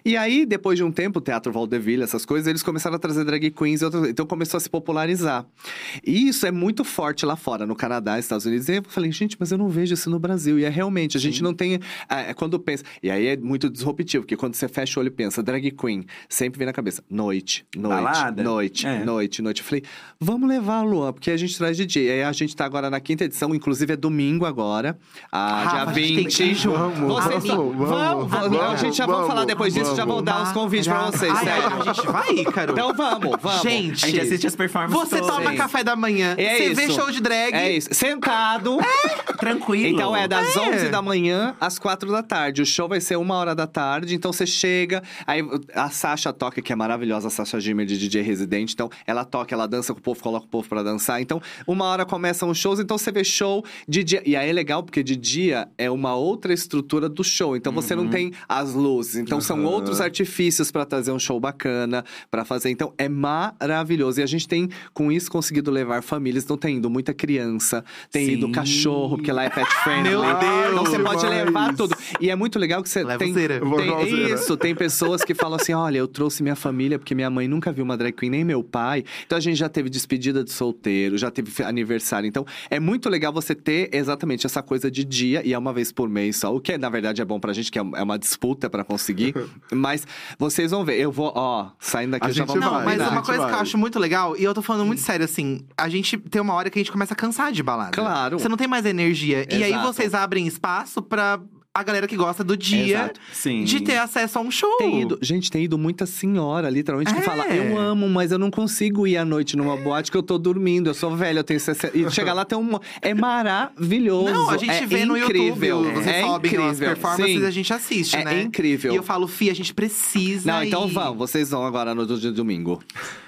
E aí, depois de um tempo, o Teatro Valdeville, essas coisas, eles começaram a trazer drag queens, e outras- então começou a se popularizar. E isso é muito forte lá fora, no Canadá, Estados Unidos. E eu falei, gente, mas eu não vejo isso no Brasil. E é realmente, a gente não tem. ah, É, quando pensa. E aí é muito disruptivo, porque quando você fecha o olho e pensa, drag queen, sempre vem na cabeça, noite, noite, Balada? noite, É. noite, noite. Eu falei, vamos levar, Luan, porque a gente traz DJ. E aí a gente tá agora na quinta edição, inclusive é domingo agora, a Rafa, dia a gente tem 20. que ir junto. Vamos, Vocês vamos, vamos, vamos, vamos, Não, a gente já vai vamos, falar depois disso, já vou dar os convites pra vocês, Ai, sério. A gente vai, Ícaro. Então vamos, vamos. Gente, A gente assiste as performances Você todas. toma Sim. café da manhã, É você vê isso. show de drag. É isso. Sentado. Tranquilo. Então é das É. 11 da manhã às 4 da tarde. O show vai ser uma hora da tarde. Então você chega. Aí a Sasha toca, que é maravilhosa, a Sasha Gimmer de DJ residente. Então ela toca, ela dança com o povo, coloca o povo pra dançar. Então uma hora começam os shows. Então você vê show de dia. E aí é legal porque de dia é uma outra estrutura do show. Então você não tem as luzes. Então são Aham. outros artifícios pra trazer um show bacana, pra fazer. Então é maravilhoso. E a gente tem com isso conseguido levar famílias. Então tem ido muita criança, tem Sim. ido cachorro, porque lá é pet friendly. Meu Deus! Então você pode levar tudo. E é muito legal que você Leva tem, zera. Vou levar tem zera. isso, tem pessoas que falam assim: "Olha, eu trouxe minha família porque minha mãe nunca viu uma drag queen nem meu pai". Então a gente já teve despedida de solteiro, já teve aniversário. Então é muito legal você ter exatamente essa coisa de dia e é uma vez por mês só, o que na verdade é bom pra gente que é é uma disputa pra conseguir, mas vocês vão ver. Eu vou, ó, saindo daqui A eu já gente vou Não, vai, mas uma coisa que eu vai. acho muito legal, e eu tô falando muito sério, assim, a gente tem uma hora que a gente começa a cansar de balada. Claro. Você não tem mais energia. E aí Exato. vocês abrem espaço pra a galera que gosta do dia Exato. Sim. de ter acesso a um show. Tem ido, gente, tem ido muita senhora, literalmente, que É. fala: Eu amo, mas eu não consigo ir à noite numa boate que eu tô dormindo. Eu sou velha, eu tenho 60. E chegar lá tem um. É maravilhoso. Não, a gente é vê no incrível. YouTube, você é sobe as performances Sim. a gente assiste, É né? incrível. E eu falo, Fih, a gente precisa Não, então ir. vão, vocês vão agora no dia de domingo.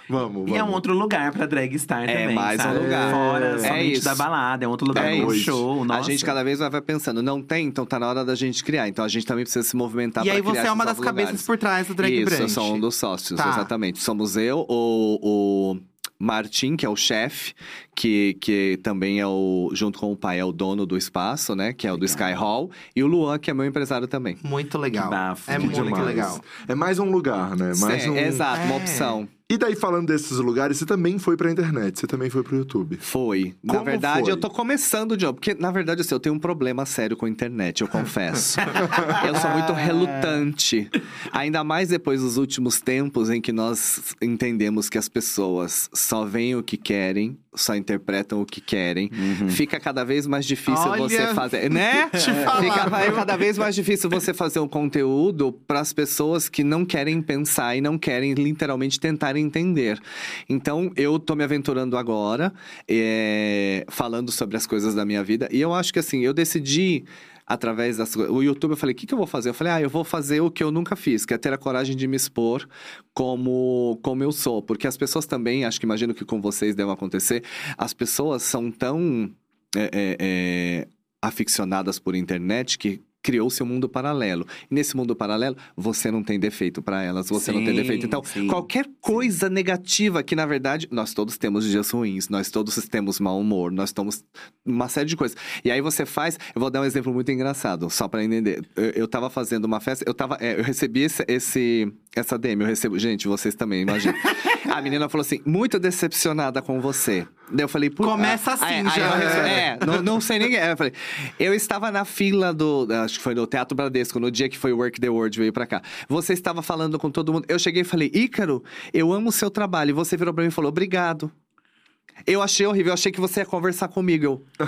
Vamos, vamos. E é um outro lugar pra drag estar É também, mais um sabe? lugar. Fora É somente isso. da balada, é outro lugar É do isso. show, nossa. A gente cada vez vai pensando, não tem, então tá na hora da gente criar. Então a gente também precisa se movimentar E pra aí criar você é uma das cabeças lugares. por trás do Drag Isso, Brunch. eu sou um dos sócios, Tá. exatamente. Somos eu, o, o Martim, que é o chefe, que, que também é o, junto com o pai, é o dono do espaço, né? Que é o do Sky Hall. E o Luan, que é meu empresário também. Muito legal. Que bafo, é que muito Demais. legal. É mais um lugar, né? Mais Sim, um... Exato, uma É. opção. E daí, falando desses lugares, você também foi pra internet, você também foi pro YouTube. Foi. na Como verdade, foi? eu tô começando de novo. Porque, na verdade, assim, eu tenho um problema sério com a internet, eu confesso. eu sou muito relutante. Ainda mais depois dos últimos tempos em que nós entendemos que as pessoas só veem o que querem, só interpretam o que querem. Fica cada vez mais difícil Olha, você fazer, né? te falar, Fica vai viu? cada vez mais difícil você fazer um conteúdo para as pessoas que não querem pensar e não querem literalmente tentar entender. Então, eu tô me aventurando agora, é, falando sobre as coisas da minha vida. E eu acho que assim, eu decidi através das o YouTube eu falei o que, que eu vou fazer eu falei ah eu vou fazer o que eu nunca fiz que é ter a coragem de me expor como como eu sou porque as pessoas também acho que imagino que com vocês deve acontecer as pessoas são tão é, é, aficionadas por internet que criou seu mundo paralelo. E nesse mundo paralelo, você não tem defeito para elas, você não tem Sim, defeito. Então, sim. qualquer coisa negativa que, na verdade, nós todos temos dias ruins, nós todos temos mau humor, nós temos uma série de coisas. E aí você faz, eu vou dar um exemplo muito engraçado, só para entender. Eu, eu tava fazendo uma festa, eu tava, é, eu recebi esse, esse essa DM, eu recebo, gente, vocês também, imagina. A menina falou assim: "Muito decepcionada com você". Daí eu falei, Começa Ah, assim aí- aí já. eu respondi, é, não, não sei ninguém. Aí Eu falei, eu estava na fila do. Acho que foi no Teatro Bradesco, no dia que foi o Work the World veio pra cá. Você estava falando com todo mundo. Eu cheguei e falei, Ícaro, eu amo o seu trabalho. E você virou pra mim e falou, obrigado. Eu achei horrível, eu achei que você ia conversar comigo. Eu,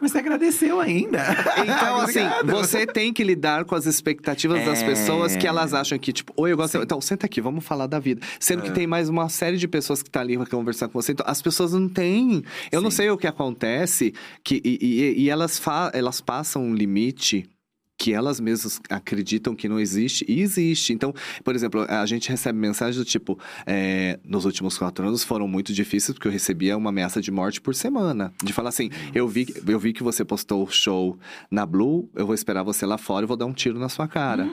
você agradeceu ainda. Então, assim, você tem que lidar com as expectativas das É. pessoas que elas acham que, tipo, oi, eu gosto. Então, senta aqui, vamos falar da vida. Sendo que tem mais uma série de pessoas que tá ali pra conversar com você. Então, as pessoas não têm. Eu não Sim. sei o que acontece, que, e, e- e elas, fa elas passam um limite. Que elas mesmas acreditam que não existe e existe. Então, por exemplo, a gente recebe mensagens do tipo: é, nos últimos quatro anos foram muito difíceis, porque eu recebia uma ameaça de morte por semana. De falar assim: eu vi, eu vi que você postou o show na Blue, eu vou esperar você lá fora e vou dar um tiro na sua cara.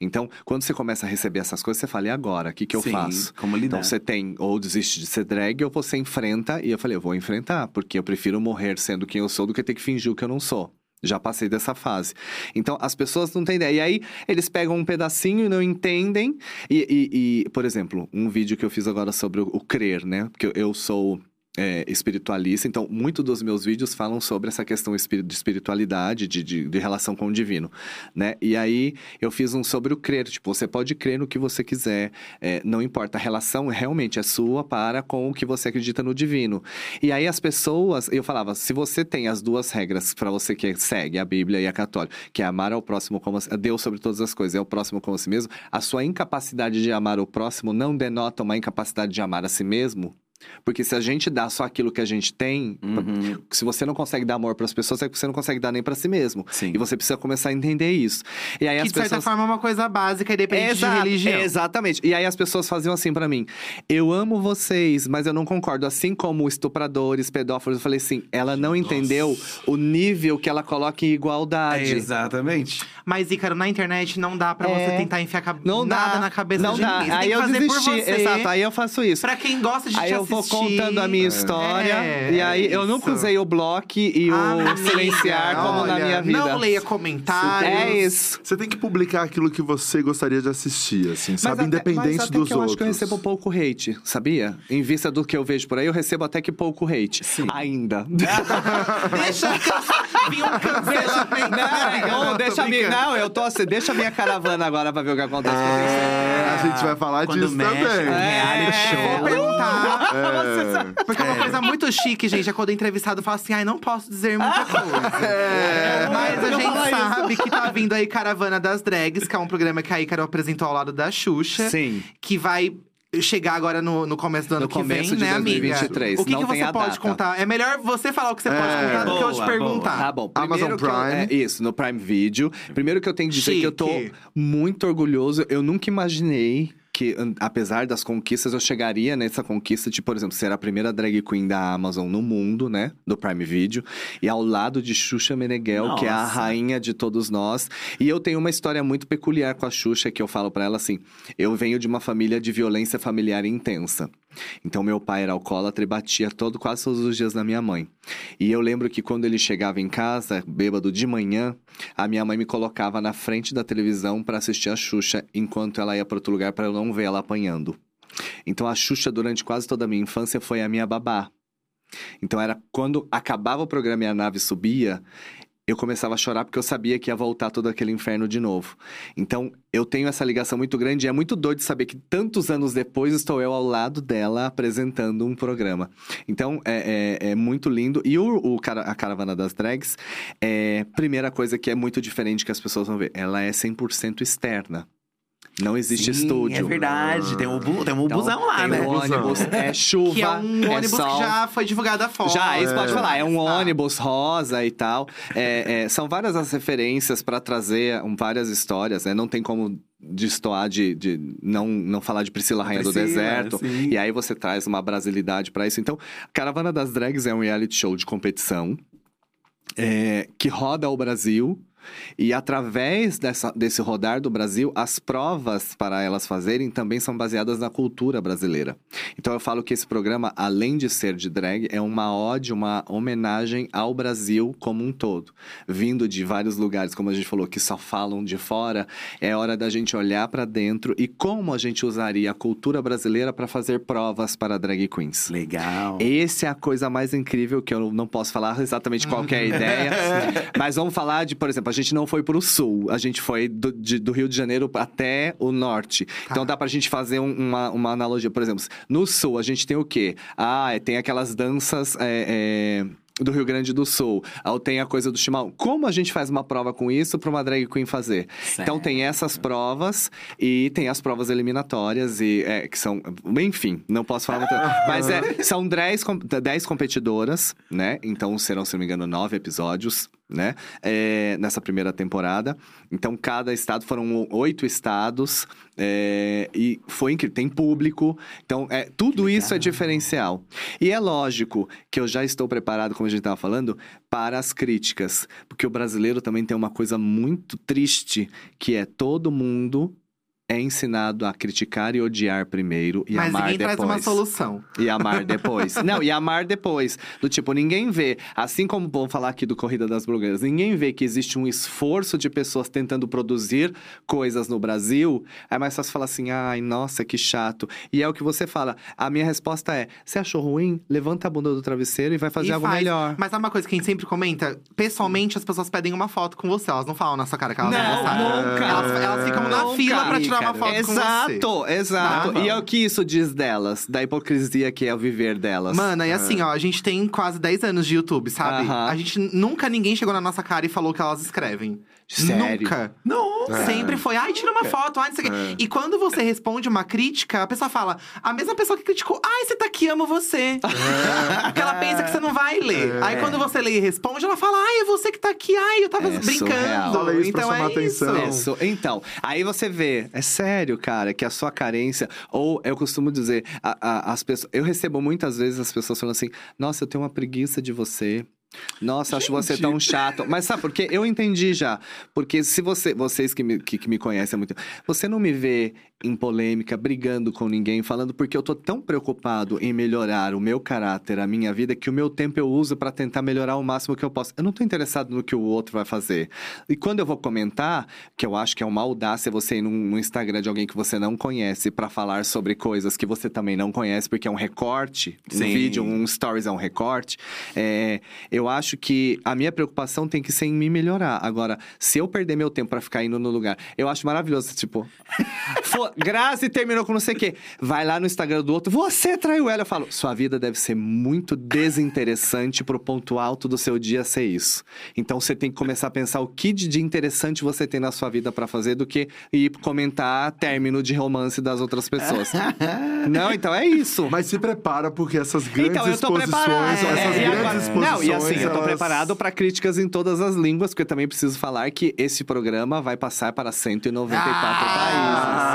Então, quando você começa a receber essas coisas, você fala: e agora? O que, que eu Sim, faço? Como lidar? Então você tem, ou desiste de ser drag, ou você enfrenta. E eu falei, eu vou enfrentar, porque eu prefiro morrer sendo quem eu sou do que ter que fingir o que eu não sou. Já passei dessa fase. Então, as pessoas não têm ideia. E aí, eles pegam um pedacinho e não entendem. E, e- e, por exemplo, um vídeo que eu fiz agora sobre o, o crer, né? Porque eu, eu sou é, espiritualista, então, muito dos meus vídeos falam sobre essa questão de espiritualidade, de, de, de relação com o divino, né? E aí, eu fiz um sobre o crer. Tipo, você pode crer no que você quiser. É, não importa, a relação realmente é sua para com o que você acredita no divino. E aí as pessoas, eu falava, se você tem as duas regras para você que segue a Bíblia e a católica, que é amar ao próximo como a, Deus sobre todas as coisas, é o próximo como a si mesmo, a sua incapacidade de amar o próximo não denota uma incapacidade de amar a si mesmo. Porque se a gente dá só aquilo que a gente tem, Uhum. se você não consegue dar amor para as pessoas, é que você não consegue dar nem para si mesmo. Sim. E você precisa começar a entender isso. E aí Que as de certa pessoas forma é uma coisa básica, independente Exato, de religião. Exatamente. E aí as pessoas faziam assim pra mim: eu amo vocês, mas eu não concordo. Assim como estupradores, pedófilos, eu falei assim: ela não entendeu o nível que ela coloca em igualdade. Exatamente. Mas, Ícaro, na internet não dá pra É. você tentar enfiar Não nada dá, na cabeça não de dá. ninguém. Você Aí tem que eu fazer desisti. por você. Exato, aí eu faço isso. Pra quem gosta de Aí te eu vou assistir. contando a minha história. É, e aí eu isso. nunca usei o bloco e o Ah, amiga, silenciar como na minha vida. Não leia comentários. É isso. Você tem que publicar aquilo que você gostaria de assistir, assim, sabe? até- Independente mas até dos que eu outros. acho que eu recebo pouco hate, sabia? Em vista do que eu vejo por aí, eu recebo até que pouco hate. Ainda. Deixa vir um cancelamento. Não, tô deixa a minha, não, eu tô assim, deixa a minha caravana agora pra ver o que acontece. É, a gente vai falar Quando disso mexe, também. né? reality É, show. Vou perguntar. É. Porque uma coisa muito chique, gente, é quando o entrevistado fala assim: ai, não posso dizer muita coisa. É. Mas a Eu gente sabe que tá vindo aí Caravana das Drags, que é um programa que a Ícaro apresentou ao lado da Xuxa. Sim. Que vai chegar agora no, no começo do ano No que começo vem, de né, amiga? 2023. O que, Não que tem você a pode data. contar? É melhor você falar o que você pode É. contar do que eu te Boa, perguntar. Tá bom. Amazon Primeiro eu- Prime. é, isso, no Prime Video. Primeiro que eu tenho que dizer que eu tô Chique. muito orgulhoso. Eu nunca imaginei que, apesar das conquistas, eu chegaria nessa conquista de, por exemplo, ser a primeira drag queen da Amazon no mundo, né? Do Prime Video. E ao lado de Xuxa Meneghel, que é a Nossa. rainha de todos nós. E eu tenho uma história muito peculiar com a Xuxa, que eu falo pra ela assim: eu venho de uma família de violência familiar intensa. Então, meu pai era alcoólatra e batia todo, quase todos os dias na minha mãe. E eu lembro que quando ele chegava em casa, bêbado de manhã, a minha mãe me colocava na frente da televisão para assistir a Xuxa, enquanto ela ia para outro lugar para eu não ver ela apanhando. Então, a Xuxa, durante quase toda a minha infância, foi a minha babá. Então, era quando acabava o programa e a nave subia. eu começava a chorar porque eu sabia que ia voltar todo aquele inferno de novo. Então, eu tenho essa ligação muito grande e é muito doido saber que tantos anos depois estou eu ao lado dela apresentando um programa. Então, é, é, é muito lindo. E o, o a Caravana das Drags, é, primeira coisa que é muito diferente que as pessoas vão ver, ela é 100% externa. Não existe Sim, estúdio. É verdade. Tem um, tem um Então, busão lá, tem né? o ônibus, é chuva, Que é um ônibus sol. que já foi divulgado a foto. Já, isso pode falar. É um Tá. ônibus rosa e tal. É, é, são várias as referências para trazer um, várias histórias, né? Não tem como destoar de, de não, não falar de Priscila Rainha do Priscila, Deserto. sim. E aí você traz uma brasilidade para isso. Então, Caravana das Drags é um reality show de competição é, que roda o Brasil. E através dessa, desse rodar do Brasil, as provas para elas fazerem também são baseadas na cultura brasileira. Então eu falo que esse programa, além de ser de drag, é uma ode, uma homenagem ao Brasil como um todo. Vindo de vários lugares, como a gente falou, que só falam de fora, é hora da gente olhar para dentro e como a gente usaria a cultura brasileira para fazer provas para drag queens. Legal. Essa é a coisa mais incrível que eu não posso falar exatamente qual é a ideia. Mas vamos falar de, por exemplo, a gente não foi pro sul, a gente foi do, de- do Rio de Janeiro até o norte. Então dá pra gente fazer um- uma, uma analogia. Por exemplo, no sul a gente tem o quê? Ah, é, tem aquelas danças. é, é, do Rio Grande do Sul, ou tem a coisa do chimarrão. Como a gente faz uma prova com isso para uma drag queen fazer? Então tem essas provas e tem as provas eliminatórias e é, que são, enfim, não posso falar muito, mas é, são 10, com- 10 competidoras, né? Então serão, se não me engano, nove episódios, né? É, nessa primeira temporada. Então cada estado foram oito estados é, e foi incrível. Tem público, então é tudo isso é diferencial. E é lógico que eu já estou preparado, como a gente estava falando, para as críticas, porque o brasileiro também tem uma coisa muito triste que é todo mundo é ensinado a criticar e odiar primeiro e Mas amar ninguém depois. traz uma solução. E amar depois. Não, e amar depois. Do tipo, ninguém vê, assim como vamos falar aqui do Corrida das Blogueiras, ninguém vê que existe um esforço de pessoas tentando produzir coisas no Brasil. É mais fácil falar assim, ai, nossa, que chato. E é o que você fala. A minha resposta é: você achou ruim? Levanta a bunda do travesseiro e vai fazer E algo faz. melhor. Mas sabe uma coisa que a gente sempre comenta? Pessoalmente, as pessoas pedem uma foto com você. Elas não falam na sua cara que elas não, Não, gostaram. nunca. Elas, elas ficam na Nunca. fila pra tirar uma Cara, foto com você. Exato, exato. E é o que isso diz delas, da hipocrisia que é o viver delas. Mano, e assim, ó, a gente tem quase 10 anos de YouTube, sabe? Aham. A gente nunca ninguém chegou na nossa cara e falou o que elas escrevem. Sério? Nunca. Não. Sempre foi, ai, tira uma foto, ai, não sei o quê. E quando você responde uma crítica, a pessoa fala, a mesma pessoa que criticou, ai, você tá aqui, amo você. Porque ela pensa que você não vai ler. Aí quando você lê e responde, ela fala, ai, é você que tá aqui, ai, eu tava É brincando. isso pra então chamar é atenção. isso. Isso. Então, aí você vê, é sério, cara, que a sua carência, ou eu costumo dizer, a- a- as pessoas, eu recebo muitas vezes as pessoas falando assim: "Nossa, eu tenho uma preguiça de você". Nossa, acho você tão chato. Mas sabe por quê? Eu entendi já. Porque se você, vocês que me, que, que me conhecem há muito, você não me vê em polêmica, brigando com ninguém, falando porque eu tô tão preocupado em melhorar o meu caráter, a minha vida, que o meu tempo eu uso pra tentar melhorar o máximo que eu posso. Eu não tô interessado no que o outro vai fazer. E quando eu vou comentar, que eu acho que é uma audácia você ir no Instagram de alguém que você não conhece pra falar sobre coisas que você também não conhece, porque é um recorte, um Sim. vídeo, um stories é um recorte. É, eu acho que a minha preocupação tem que ser em me melhorar. Agora, se eu perder meu tempo pra ficar indo no lugar, eu acho maravilhoso, tipo, "Fo- Grazi terminou com não sei o quê. Vai lá no Instagram do outro, você traiu ela. Eu falo, sua vida deve ser muito desinteressante pro ponto alto do seu dia ser isso. Então você tem que começar a pensar o que de interessante você tem na sua vida pra fazer do que ir comentar término de romance das outras pessoas. não, então é isso. Mas se prepara, porque essas grandes Então, eu tô exposições, preparado. essas É, grandes agora- exposições. Não, e assim, eu tô elas- preparado pra críticas em todas as línguas, porque eu também preciso falar que esse programa vai passar para 194 Ah, países.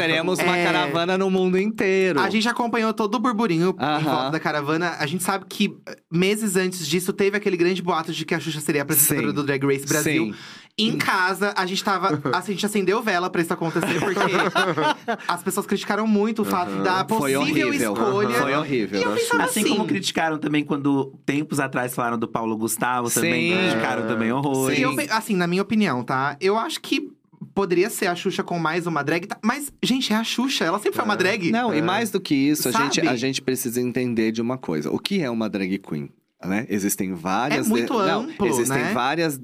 Teremos uma É. caravana no mundo inteiro. A gente acompanhou todo o burburinho em volta da caravana. A gente sabe que eh, meses antes disso teve aquele grande boato de que a Xuxa seria a apresentadora Sim. do Drag Race Brasil. Sim. Em casa, a gente tava. A gente acendeu vela pra isso acontecer, porque as pessoas criticaram muito o fato da Foi possível horrível. escolha. Foi horrível. E eu pensava Assim, assim. como criticaram também quando tempos atrás falaram do Paulo Gustavo, também Sim. criticaram também horrores. E eu assim, na minha opinião, tá? Eu acho que poderia ser a Xuxa com mais uma drag. Mas, gente, é a Xuxa. Ela sempre foi uma drag. Não, e mais do que isso, a gente, a gente precisa entender de uma coisa. O que é uma drag queen? Né? Existem várias. É muito de- não, amplo, existem né? várias,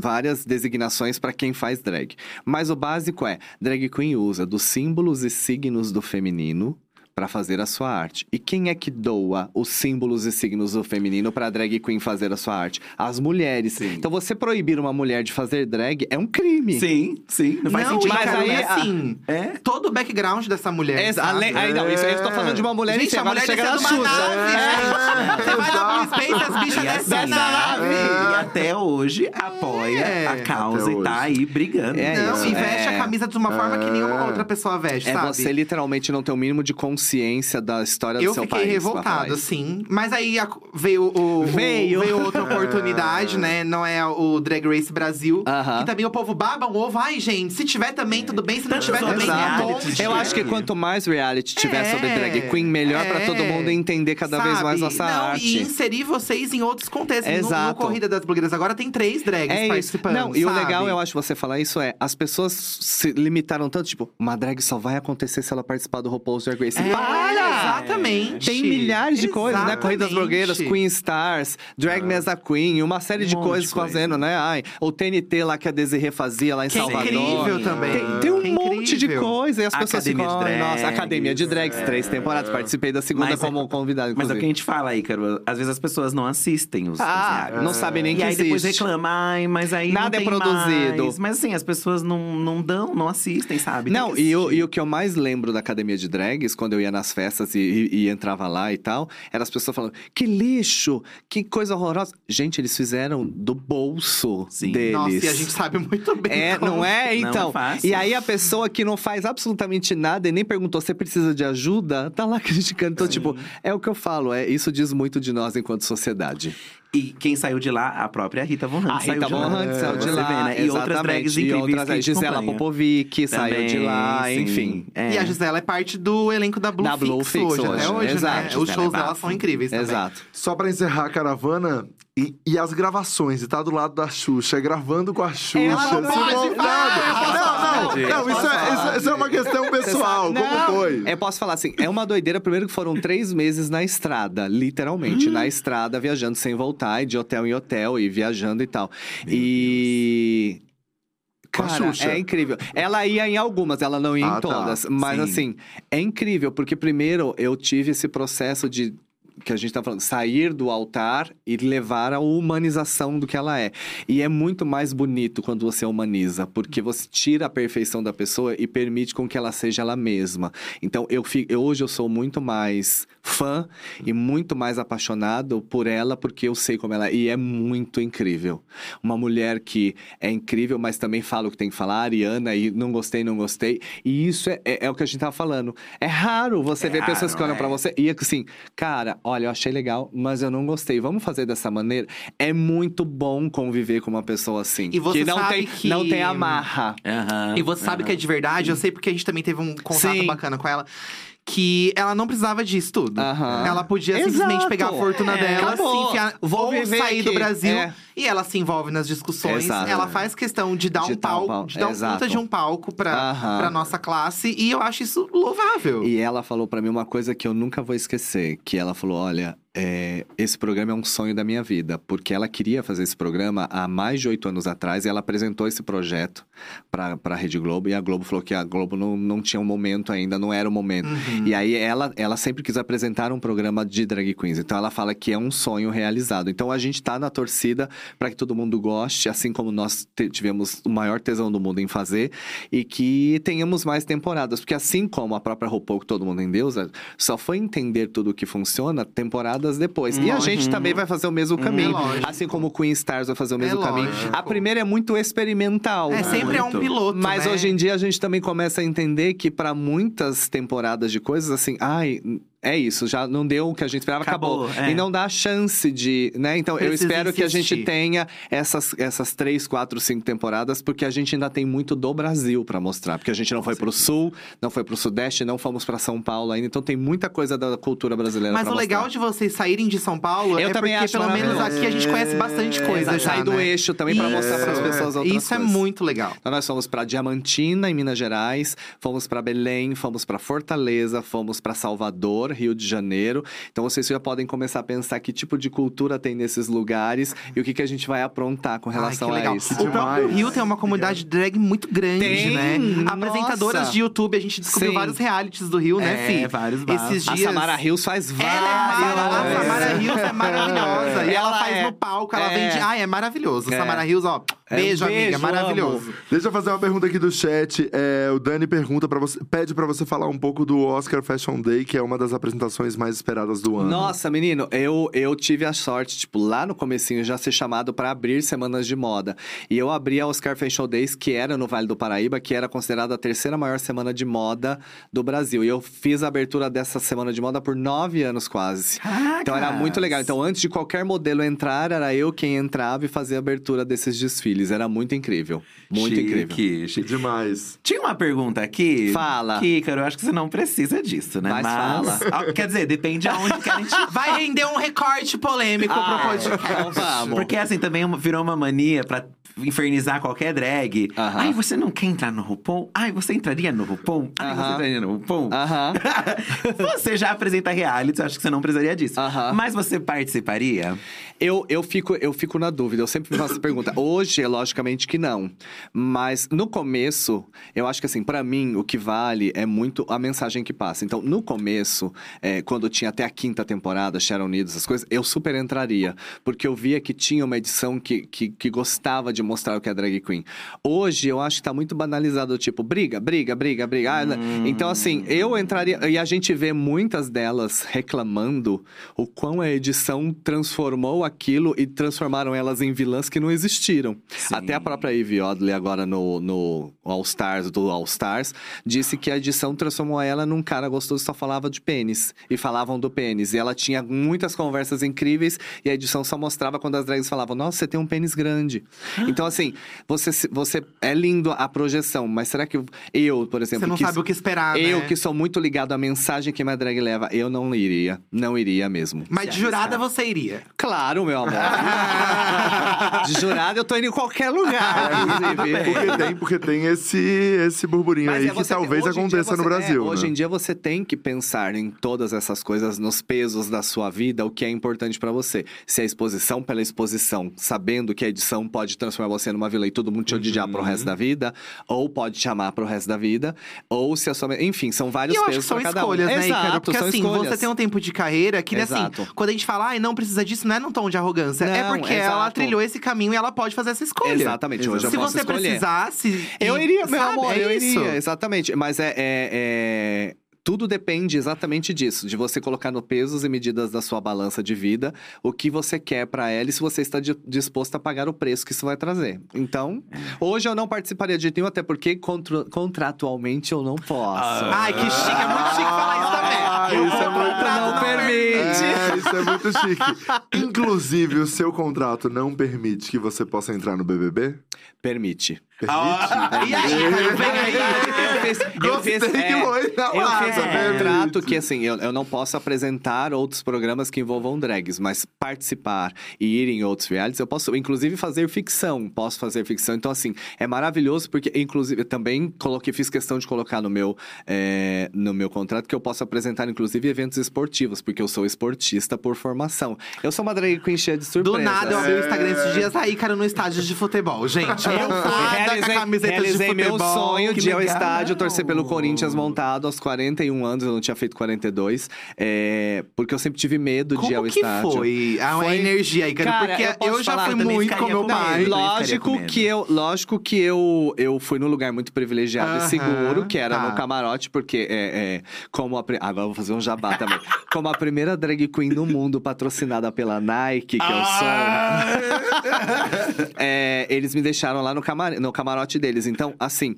várias designações para quem faz drag. Mas o básico é: drag queen usa dos símbolos e signos do feminino para fazer a sua arte. E quem é que doa os símbolos e signos do feminino para drag queen fazer a sua arte? As mulheres. Então você proibir uma mulher de fazer drag é um crime. Sim, sim. Não faz não, sentido. mas aí, aí, assim, É? todo o background dessa mulher. É, além, aí, não, isso aí eu estou falando de uma mulher em Gente, si, a mulher chega na Xuxa. nave, gente. Você vai lá pro Space, as bichas E descem da assim, nave. e até hoje apoia É. a causa e tá aí brigando. É Não, isso. e veste É. a camisa de uma forma que nenhuma outra pessoa veste, É sabe? você literalmente não ter o mínimo de consciência da história do Eu seu fiquei país. pra falar revoltado, sim. Mas aí a- veio o, o- Veio. outra oportunidade, né? Não é o Drag Race Brasil. Aham. Que também o povo baba um ovo. Ai, gente, se tiver também, tudo bem. Se não tiver também, de Eu acho que quanto mais reality tiver É, sobre drag queen, melhor pra é. todo mundo entender cada vez mais Sabe? nossa não, arte. E inserir vocês em outros contextos. No- No, Exato. Corrida das Blogueiras agora tem três drags É isso. participando. Não, e o sabe? legal, eu acho, você falar isso é, as pessoas se limitaram tanto, tipo, uma drag só vai acontecer se ela participar do RuPaul's Drag Race. É, Para! Exatamente. Tem milhares de coisas, né? Corridas blogueiras, Queen Stars, Drag Me as a Queen, uma série de Um coisas de coisa. fazendo, né? Ai, o TNT lá que a Desirê fazia lá em Que é Salvador. incrível também. Tem, tem um Que monte de incrível. coisa e as pessoas Academia ficam, de "Ai, nossa, Academia de Drags, três temporadas, participei da segunda Mas é- como convidado, Mas é o inclusive. que a gente fala, Ícaro. Às vezes as pessoas não assistem os, os Ah, realities. não sabem nem E que aí depois existe. reclama, ai, mas aí Nada é produzido. mais. Mas assim, as pessoas não, não dão, não assistem, sabe? Tem Não, e o, e o que eu mais lembro da academia de drags, quando eu ia nas festas e, e- e entrava lá e tal, era as pessoas falando: que lixo, que coisa horrorosa. Gente, eles fizeram do bolso Sim. deles. Nossa, e a gente sabe muito bem. É, como- não é? Não Então. é fácil. e aí a pessoa que não faz absolutamente nada e nem perguntou se precisa de ajuda, tá lá criticando. Então, tipo, é o que eu falo, é, isso diz muito de nós enquanto sociedade. E quem saiu de lá, a própria Rita Von Hunt A saiu Rita de Von lá. Hunt saiu de lá. vê, né? E outras drags E incríveis outras, que Gisela acompanha. Popovic saiu de lá, sim. enfim. É. E a Gisela é parte do elenco da Blue, Da Blue Fix, Fix hoje, hoje, até hoje, exato. né? Gisela Os shows é dela são incríveis também. Exato. Só pra encerrar a caravana e, e as gravações, e tá do lado da Xuxa, gravando com a Xuxa. Ela não se pode montando. falar. Não, não, não, isso é, isso, isso é uma questão pessoal. Como Não, foi? Eu posso falar assim, é uma doideira. Primeiro que foram três meses na estrada, literalmente, Hum. na estrada, viajando sem voltar, e de hotel em hotel, e viajando e tal. e. Com a Cara, é incrível. Ela ia em algumas, ela não ia Ah, em tá. todas. Mas Sim. assim, é incrível, porque primeiro eu tive esse processo de. Que a gente tá falando, sair do altar e levar a humanização do que ela é. E é muito mais bonito quando você humaniza, porque você tira a perfeição da pessoa e permite com que ela seja ela mesma. Então, eu, fi- eu- hoje eu sou muito mais fã e muito mais apaixonado por ela, porque eu sei como ela é. E é muito incrível. Uma mulher que é incrível, mas também fala o que tem que falar, Ariana, e não gostei, não gostei. E isso é, é, é o que a gente tava falando. É raro você É ver pessoas raro, que olham é. pra você e assim, cara, olha, eu achei legal, mas eu não gostei. Vamos fazer dessa maneira? É muito bom conviver com uma pessoa assim. E você que não sabe tem, que- não tem amarra. Aham, E você sabe que é de verdade, eu sei porque a gente também teve um contato Sim. bacana com ela. Que ela não precisava disso tudo. Aham. Ela podia Exato. simplesmente pegar a fortuna É, dela, acabou. se enfiar, Vou ou viver sair do aqui. Brasil. É. E ela se envolve nas discussões. Exato. Ela faz questão de dar De um dar um palco, de dar um Exato. puta de um palco pra, Aham. pra nossa classe. E eu acho isso louvável. E ela falou pra mim uma coisa que eu nunca vou esquecer, que ela falou, olha, é, esse programa é um sonho da minha vida, porque ela queria fazer esse programa há mais de oito anos atrás e ela apresentou esse projeto pra, pra Rede Globo e a Globo falou que a Globo não, não tinha um momento ainda, não era o momento. Uhum. E aí ela, ela sempre quis apresentar um programa de drag queens, então ela fala que é um sonho realizado. Então a gente tá na torcida pra que todo mundo goste, assim como nós tivemos o maior tesão do mundo em fazer e que tenhamos mais temporadas, porque assim como a própria RuPaul que todo mundo em Deus, só foi entender tudo o que funciona depois. E a gente também vai fazer o mesmo caminho, É assim como o Queen Stars vai fazer o mesmo É caminho. A primeira é muito experimental. É, sempre é um Muito. piloto. Mas né? hoje em dia a gente também começa a entender que para muitas temporadas de coisas assim, ai, é isso, já não deu o que a gente esperava, acabou. Acabou, é. E não dá chance de, né? Então eu espero que a gente insistir. tenha essas, essas três, quatro, cinco temporadas, porque a gente ainda tem muito do Brasil para mostrar. Porque a gente não foi pro sul, não foi pro sudeste, não fomos para São Paulo ainda. Então tem muita coisa da cultura brasileira Mas pra o legal mostrar. de vocês saírem de São Paulo Eu é também porque acho pelo menos aqui a gente conhece bastante coisa Exato, já, sair do né? eixo também pra mostrar pras Isso. pessoas outras Isso é coisas. muito legal. Então nós fomos para Diamantina, em Minas Gerais, fomos para Belém, fomos para Fortaleza, fomos para Salvador Rio de Janeiro. Então vocês já podem começar a pensar que tipo de cultura tem nesses lugares e o que, que a gente vai aprontar com relação Ai, que a isso. O próprio. Rio tem uma comunidade drag muito grande, Tem, né? nossa. Apresentadoras de YouTube, a gente descobriu Sim. vários realities do Rio, né, É, Fi? vários babos. Esses A dias. Samara Rios faz vários. Ela é. A Samara Rios é maravilhosa. E ela, Ela faz é. no palco, ela É. vende. Ai, é maravilhoso. É. Samara Rios, ó. É, Beijo, amiga. beijo, Maravilhoso. amo. Deixa eu fazer uma pergunta aqui do chat. É, o Dani pergunta para você, pede pra você falar um pouco do Oscar Fashion Day, que é uma das apresentações mais esperadas do ano. Nossa, menino, eu, eu tive a sorte, tipo, lá no comecinho já ser chamado para abrir semanas de moda. E eu abri a Oscar Fashion Days, que era no Vale do Paraíba, que era considerada a terceira maior semana de moda do Brasil. E eu fiz a abertura dessa semana de moda por nove anos quase. Então era muito legal. Então, antes de qualquer modelo entrar, era eu quem entrava e fazia a abertura desses desfiles. Era muito incrível. Muito Chique, incrível. chique. Demais. Tinha uma pergunta aqui. Fala. Kícaro, eu acho que você não precisa disso, né? Mas fala. Ah, Quer dizer, depende aonde querem te... Vai render um recorte polêmico Ah, pro podcast. então vamos. Porque assim, também virou uma mania pra infernizar qualquer drag. Aham. Ai, você não quer entrar no RuPaul? Ai, você entraria no RuPaul? Ai, você Aham. entraria no RuPaul? Aham. você já apresenta reality, eu acho que você não precisaria disso. Mas você participaria? Eu, eu, fico, eu fico na dúvida, eu sempre me faço essa pergunta. Hoje, é logicamente que não. Mas no começo, eu acho que assim, pra mim, o que vale é muito a mensagem que passa. Então, no começo, é, quando tinha até a quinta temporada, Sharon Needles, essas coisas, eu super entraria. Porque eu via que tinha uma edição que, que, que gostava de mostrar o que é drag queen. Hoje, eu acho que tá muito banalizado, tipo, briga, briga, briga, briga. Ah, né? Então, assim, eu entraria. E a gente vê muitas delas reclamando o quão a edição transformou aquilo e transformaram elas em vilãs que não existiram. Sim. Até a própria Ivy Odley, agora no, no All Stars, do All Stars, disse que a edição transformou ela num cara gostoso que só falava de pênis. E falavam do pênis. E ela tinha muitas conversas incríveis e a edição só mostrava quando as drags falavam: Nossa, você tem um pênis grande. Então, assim, você, você é lindo a projeção, mas será que eu, por exemplo, Você não que sabe o que esperar, eu né? que sou muito ligado à mensagem que minha drag leva, eu não iria. Não iria mesmo. Mas de jurada você iria. Claro, meu amor. de jurado eu tô indo em qualquer lugar, inclusive. Porque tem, porque tem esse, esse burburinho Mas aí é que talvez hoje aconteça no você- Brasil. é, hoje né? em dia você tem que pensar em todas essas coisas, nos pesos da sua vida, o que é importante pra você. Se é exposição pela exposição, sabendo que a edição pode transformar você numa vilã e todo mundo te odiar pro Uhum. resto da vida, ou pode te amar pro resto da vida, ou se a sua. Enfim, são vários E eu acho pesos que são escolhas, um. né? Exato, Porque são assim, escolhas. você tem um tempo de carreira que, assim, Exato. quando a gente fala, ai, não precisa disso, não é num tom de arrogância. é Não, porque ela exato. trilhou esse caminho e ela pode fazer essa escolha. Exatamente, hoje eu Se posso você escolher. precisasse. Eu iria, meu sabe, amor, é eu isso. iria, exatamente. Mas é, é- é- Tudo depende exatamente disso, de você colocar no pesos e medidas da sua balança de vida o que você quer pra ela e se você está di- disposto a pagar o preço que isso vai trazer. Então, hoje eu não participaria de nenhum, até porque contra- contratualmente eu não posso. Ai, que chique, é muito chique falar isso também. Ah, isso é muito- contrato, não permite. É, isso é muito chique. Inclusive, o seu contrato não permite que você possa entrar no BBB? Permite. Permite? E aí, vem aí. Eu fiz, eu fiz, que é, foi na eu fiz um permite. contrato que, assim, eu, eu não posso apresentar outros programas que envolvam drags, mas participar e ir em outros realities, eu posso, inclusive, fazer ficção. Posso fazer ficção. Então, assim, é maravilhoso, porque, inclusive, eu também coloquei, fiz questão de colocar no meu, é, no meu contrato que eu posso apresentar, inclusive, eventos esportivos, porque eu sou esportista por formação. Eu sou uma drag queen cheia de Do surpresas. nada, eu abri o Instagram esses dias aí, cara, no estádio de futebol. Gente, Eu montada com a realizei, camiseta realizei de futebol. meu sonho de ir ao legal. Estádio torcer pelo Corinthians montado aos 41 anos, eu não tinha feito 42, é, porque eu sempre tive medo de ir ao Como que estádio. foi a Foi- energia aí, cara? Porque eu eu, já falar, fui muito com meu pai. Lógico que eu, lógico que eu, eu fui num lugar muito privilegiado Aham, e seguro, que era tá. no camarote, porque é, é, como a, agora eu vou fazer um jabá também. como a primeira drag queen no mundo patrocinada pela Nike, que eu sou. É, eles me deixaram lá no, camar... no camarote deles. Então, assim,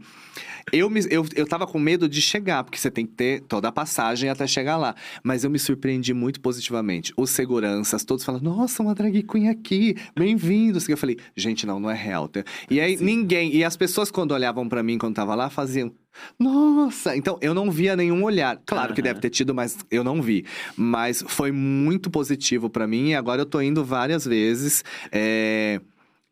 eu, me... eu, eu tava com medo de chegar, porque você tem que ter toda a passagem até chegar lá. Mas eu me surpreendi muito positivamente. Os seguranças, todos falando, nossa, uma drag queen aqui, bem-vindos. Eu falei, gente, não, não é real. E aí, ninguém. E as pessoas, quando olhavam pra mim quando tava lá, faziam. Nossa! Então, eu não via nenhum olhar. Claro que Aham. deve ter tido, mas eu não vi. Mas foi muito positivo pra mim e agora eu tô indo várias vezes. É,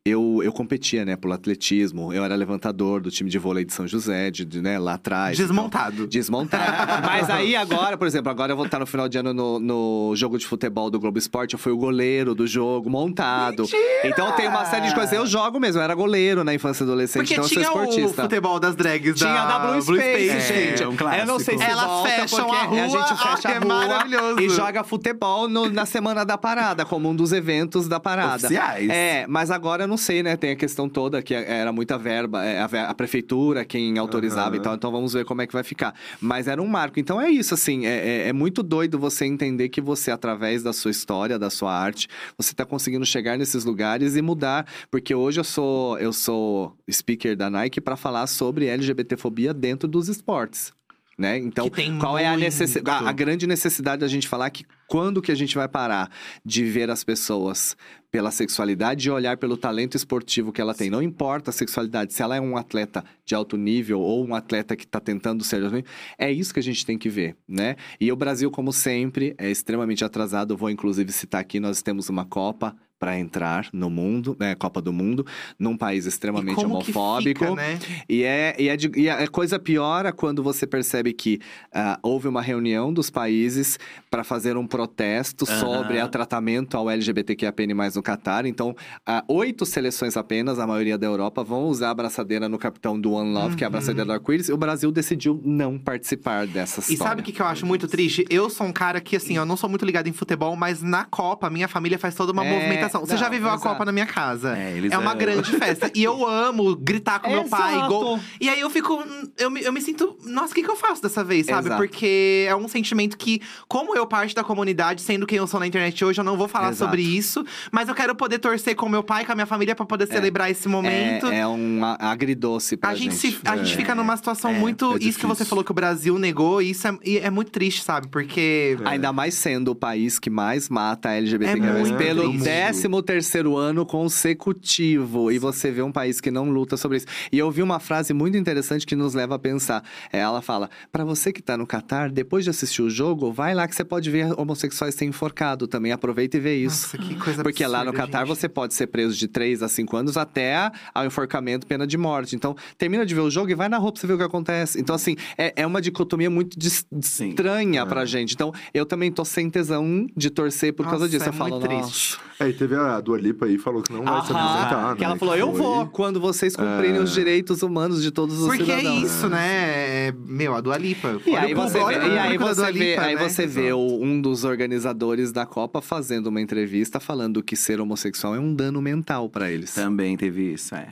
eu, eu competia, né, pelo atletismo. Eu era levantador do time de vôlei de São José, de, de, né, lá atrás. Desmontado. Então, desmontado. Mas aí agora, por exemplo, agora eu vou estar no final de ano no, no jogo de futebol do Globo Esporte. Eu fui o goleiro do jogo, montado. Mentira! Então tem uma série de coisas. Eu jogo mesmo, eu era goleiro na infância e adolescente, Porque então eu sou o esportista. futebol das drags Tinha da, da Blue Space, É, gente. é um clássico. Eu não sei se Elas volta, fecham a rua, a gente fecha ah, a é rua maravilhoso. e joga futebol no- na semana da parada, como um dos eventos da parada. Oficiais. É, mas agora eu não sei, né? Tem a questão toda que era muita verba, é, a, prefeitura quem autorizava Aham. e tal, então vamos ver como é que vai ficar. Mas era um marco. Então é isso, assim, é, é- é muito doido você entender que você, através da sua história, da sua arte, você tá conseguindo chegar nesses lugares e mudar. Porque hoje eu sou, eu sou speaker da Nike para falar sobre LGBTfobia dentro dos esportes. Né? Então, qual é a, a grande necessidade da gente falar que quando que a gente vai parar de ver as pessoas pela sexualidade e olhar pelo talento esportivo que ela tem. Não importa a sexualidade, se ela é um atleta de alto nível ou um atleta que está tentando ser é isso que a gente tem que ver, né? E o Brasil, como sempre, é extremamente atrasado. Vou inclusive citar aqui, nós temos uma Copa para entrar no mundo, né, Copa do Mundo, num país E extremamente que homofóbico. fica, né? E, é, e, é de- e a coisa piora quando você percebe que ah, houve uma reunião dos países para fazer um protesto Aham. sobre o tratamento ao LGBTQIAPN+, no Catar. Então, ah, oito seleções apenas, a maioria da Europa, vão usar a braçadeira no capitão do One Love, que é a braçadeira do arco-íris. E o Brasil decidiu não participar dessa E história. sabe o que, que eu acho muito triste? Eu sou um cara que, assim, eu não sou muito ligado em futebol, mas na Copa, minha família faz toda uma É, movimentação. Você não, já viveu a exato. Copa na minha casa? É, eles uma amam. grande festa. E eu amo gritar com meu pai, Exato. gol. E aí eu fico. Eu me, eu me sinto. Nossa, o que, que eu faço dessa vez, sabe? Exato. Porque é um sentimento que, como eu parte da comunidade, sendo quem eu sou na internet hoje, eu não vou falar Exato. sobre isso. Mas eu quero poder torcer com meu pai, com a minha família, pra poder celebrar esse momento. É, é um a- agridoce pra A gente, gente. se- a gente É. fica numa situação É, muito. é isso que você falou que o Brasil negou, isso é, é muito triste, sabe? Porque. Ainda mais sendo o país que mais mata LGBT É muito pelo triste. 13 terceiro ano consecutivo. E você vê um país que não luta sobre isso. E eu vi uma frase muito interessante que nos leva a pensar. É, Ela fala: para você que tá no Catar, depois de assistir o jogo, vai lá que você pode ver homossexuais ser enforcado também. Aproveita e vê isso. Nossa, que coisa Porque lá no absurda, Catar você pode ser preso de 3 a 5 anos até ao enforcamento, pena de morte. Então, termina de ver o jogo e vai na rua pra você ver o que acontece. Então, assim, é, é uma dicotomia muito dis- Sim. estranha pra gente. Então, eu também tô sem tesão de torcer por causa Nossa, disso. é eu falo, triste. É, e teve a Dua Lipa aí, falou que não vai se apresentar, que ela né? falou, eu foi- vou quando vocês cumprirem os direitos humanos de todos os Porque é cidadãos. isso, né? É, Meu, a Dua Lipa. E aí você vê, e aí você vê, aí né? vê um dos organizadores da Copa fazendo uma entrevista falando que ser homossexual é um dano mental pra eles. Também teve isso, é.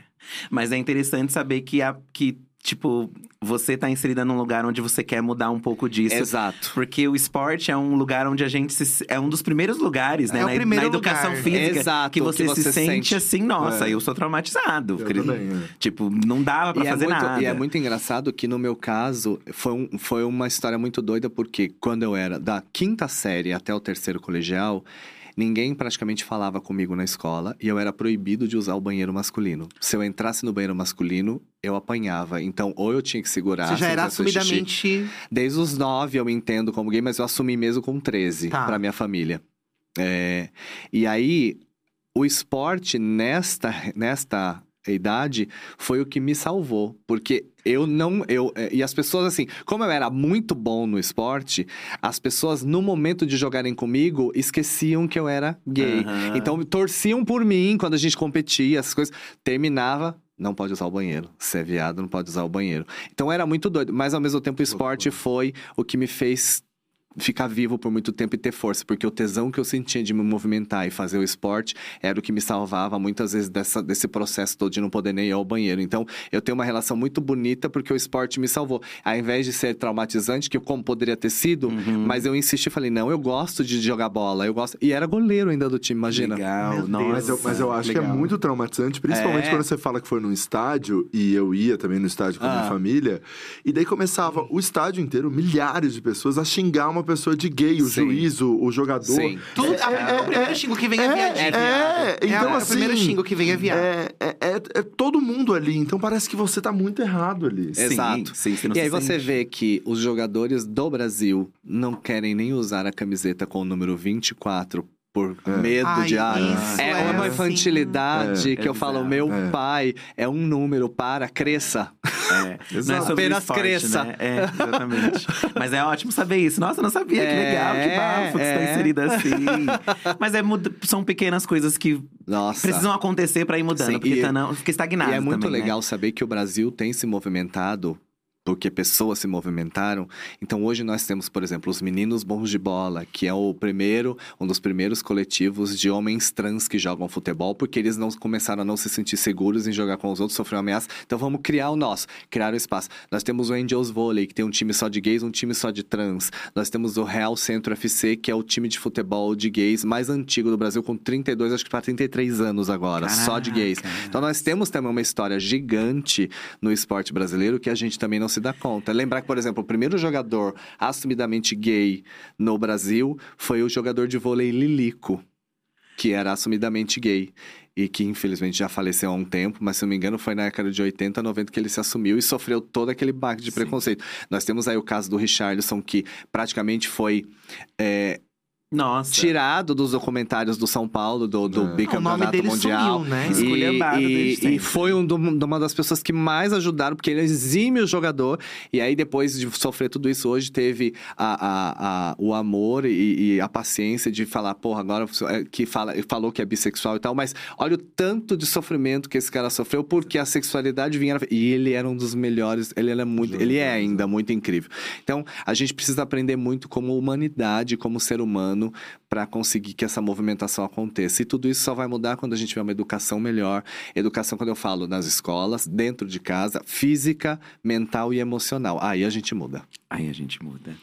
Mas é interessante saber que, a, que tipo, você tá inserida num lugar onde você quer mudar um pouco disso. Exato. Porque o esporte é um lugar onde a gente se, é um dos primeiros lugares, né? É o na, primeiro na educação lugar. física. Exato, que você, que você se sente, sente. assim, nossa, É. eu sou traumatizado. Eu também, é. Tipo, não dava pra E é, fazer muito, nada. e é muito engraçado que no meu caso foi, um- foi uma história muito doida, porque quando eu era da quinta série até o terceiro colegial, ninguém praticamente falava comigo na escola e eu era proibido de usar o banheiro masculino. Se eu entrasse no banheiro masculino, eu apanhava. Então, ou eu tinha que segurar. Você já era xixi. assumidamente. Desde os nove eu entendo como gay, mas eu assumi mesmo com 13 Tá. pra minha família. É, e aí, o esporte nesta, nesta idade foi o que me salvou. Porque eu não. Eu, é, e as pessoas, assim, como eu era muito bom no esporte, as pessoas, no momento de jogarem comigo, esqueciam que eu era gay. Aham. Então, torciam por mim quando a gente competia, essas coisas. Terminava. Não pode usar o banheiro. Se é viado, não pode usar o banheiro. Então era muito doido. Mas ao mesmo tempo, o esporte foi o que me fez ficar vivo por muito tempo e ter força, porque o tesão que eu sentia de me movimentar e fazer o esporte era o que me salvava muitas vezes dessa, desse processo todo de não poder nem ir ao banheiro. Então, eu tenho uma relação muito bonita porque o esporte me salvou. Ao invés de ser traumatizante, que como poderia ter sido, Uhum. mas eu insisti e falei, não, eu gosto de jogar bola, eu gosto. E era goleiro ainda do time, imagina. Legal, nossa. Mas eu, mas eu acho que é legal. muito traumatizante, principalmente É. quando você fala que foi num estádio, e eu ia também no estádio com a minha Ah. família, e daí começava o estádio inteiro, milhares de pessoas, a xingar uma pessoa de gay, o Sim. juiz, o, o jogador. Sim. Tudo, a- o primeiro xingo que vem é, viadinho. É, É, então é assim. o primeiro xingo que vem é viado. É, é, é- é todo mundo ali, então parece que você tá muito errado ali. Sim, Exato. sim, você não E aí se você sente. vê que os jogadores do Brasil não querem nem usar a camiseta com o número 24 por medo Ai, de ah, isso é, é uma assim. infantilidade É, que é eu falo, bizarro. meu É. pai é um número para cresça. É, não é sobre Apenas esporte, cresça. Né? É, exatamente. Mas é ótimo saber isso. Nossa, eu não sabia. Que É, legal, que bafo que você tá é. inserida assim. Mas é, são pequenas coisas que Nossa. precisam acontecer pra ir mudando. Sim, porque e- tá não, fica estagnado E é muito também, né? legal saber que o Brasil tem se movimentado porque pessoas se movimentaram. Então hoje nós temos, por exemplo, os Meninos Bons de Bola, que é o primeiro, um dos primeiros coletivos de homens trans que jogam futebol, porque eles não começaram a não se sentir seguros em jogar com os outros, sofreram ameaça. Então vamos criar o nosso, criar o espaço. Nós temos o Angels Volley, que tem um time só de gays, um time só de trans. Nós temos o Real Centro FC, que é o time de futebol de gays mais antigo do Brasil, com 32, acho que para 33 anos agora, só de gays. Caraca. Então nós temos também uma história gigante no esporte brasileiro que a gente também não se dá conta. Lembrar que, por exemplo, o primeiro jogador assumidamente gay no Brasil foi o jogador de vôlei Lilico, que era assumidamente gay. E que infelizmente já faleceu há um tempo, mas se não me engano foi na década de 80, 90 que ele se assumiu e sofreu todo aquele baque de preconceito. Nós temos aí o caso do Richarlison, que praticamente foi é, Nossa. tirado dos documentários do São Paulo, do, do É. O nome bicampeonato dele mundial. sumiu, né? E, e- desde e foi um do- uma das pessoas que mais ajudaram, porque ele é exímio jogador. E aí, depois de sofrer tudo isso, hoje teve a, a- a- o amor e, e a paciência de falar, porra, agora é, que fala, falou que é bissexual e tal, mas olha o tanto de sofrimento que esse cara sofreu, porque a sexualidade vinha. E ele era um dos melhores, ele era muito. Ele é ainda muito incrível. Então, a gente precisa aprender muito como humanidade, como ser humano, ano para conseguir que essa movimentação aconteça. E tudo isso só vai mudar quando a gente tiver uma educação melhor. Educação, quando eu falo nas escolas, dentro de casa, física, mental e emocional. Aí a gente muda. Aí a gente muda.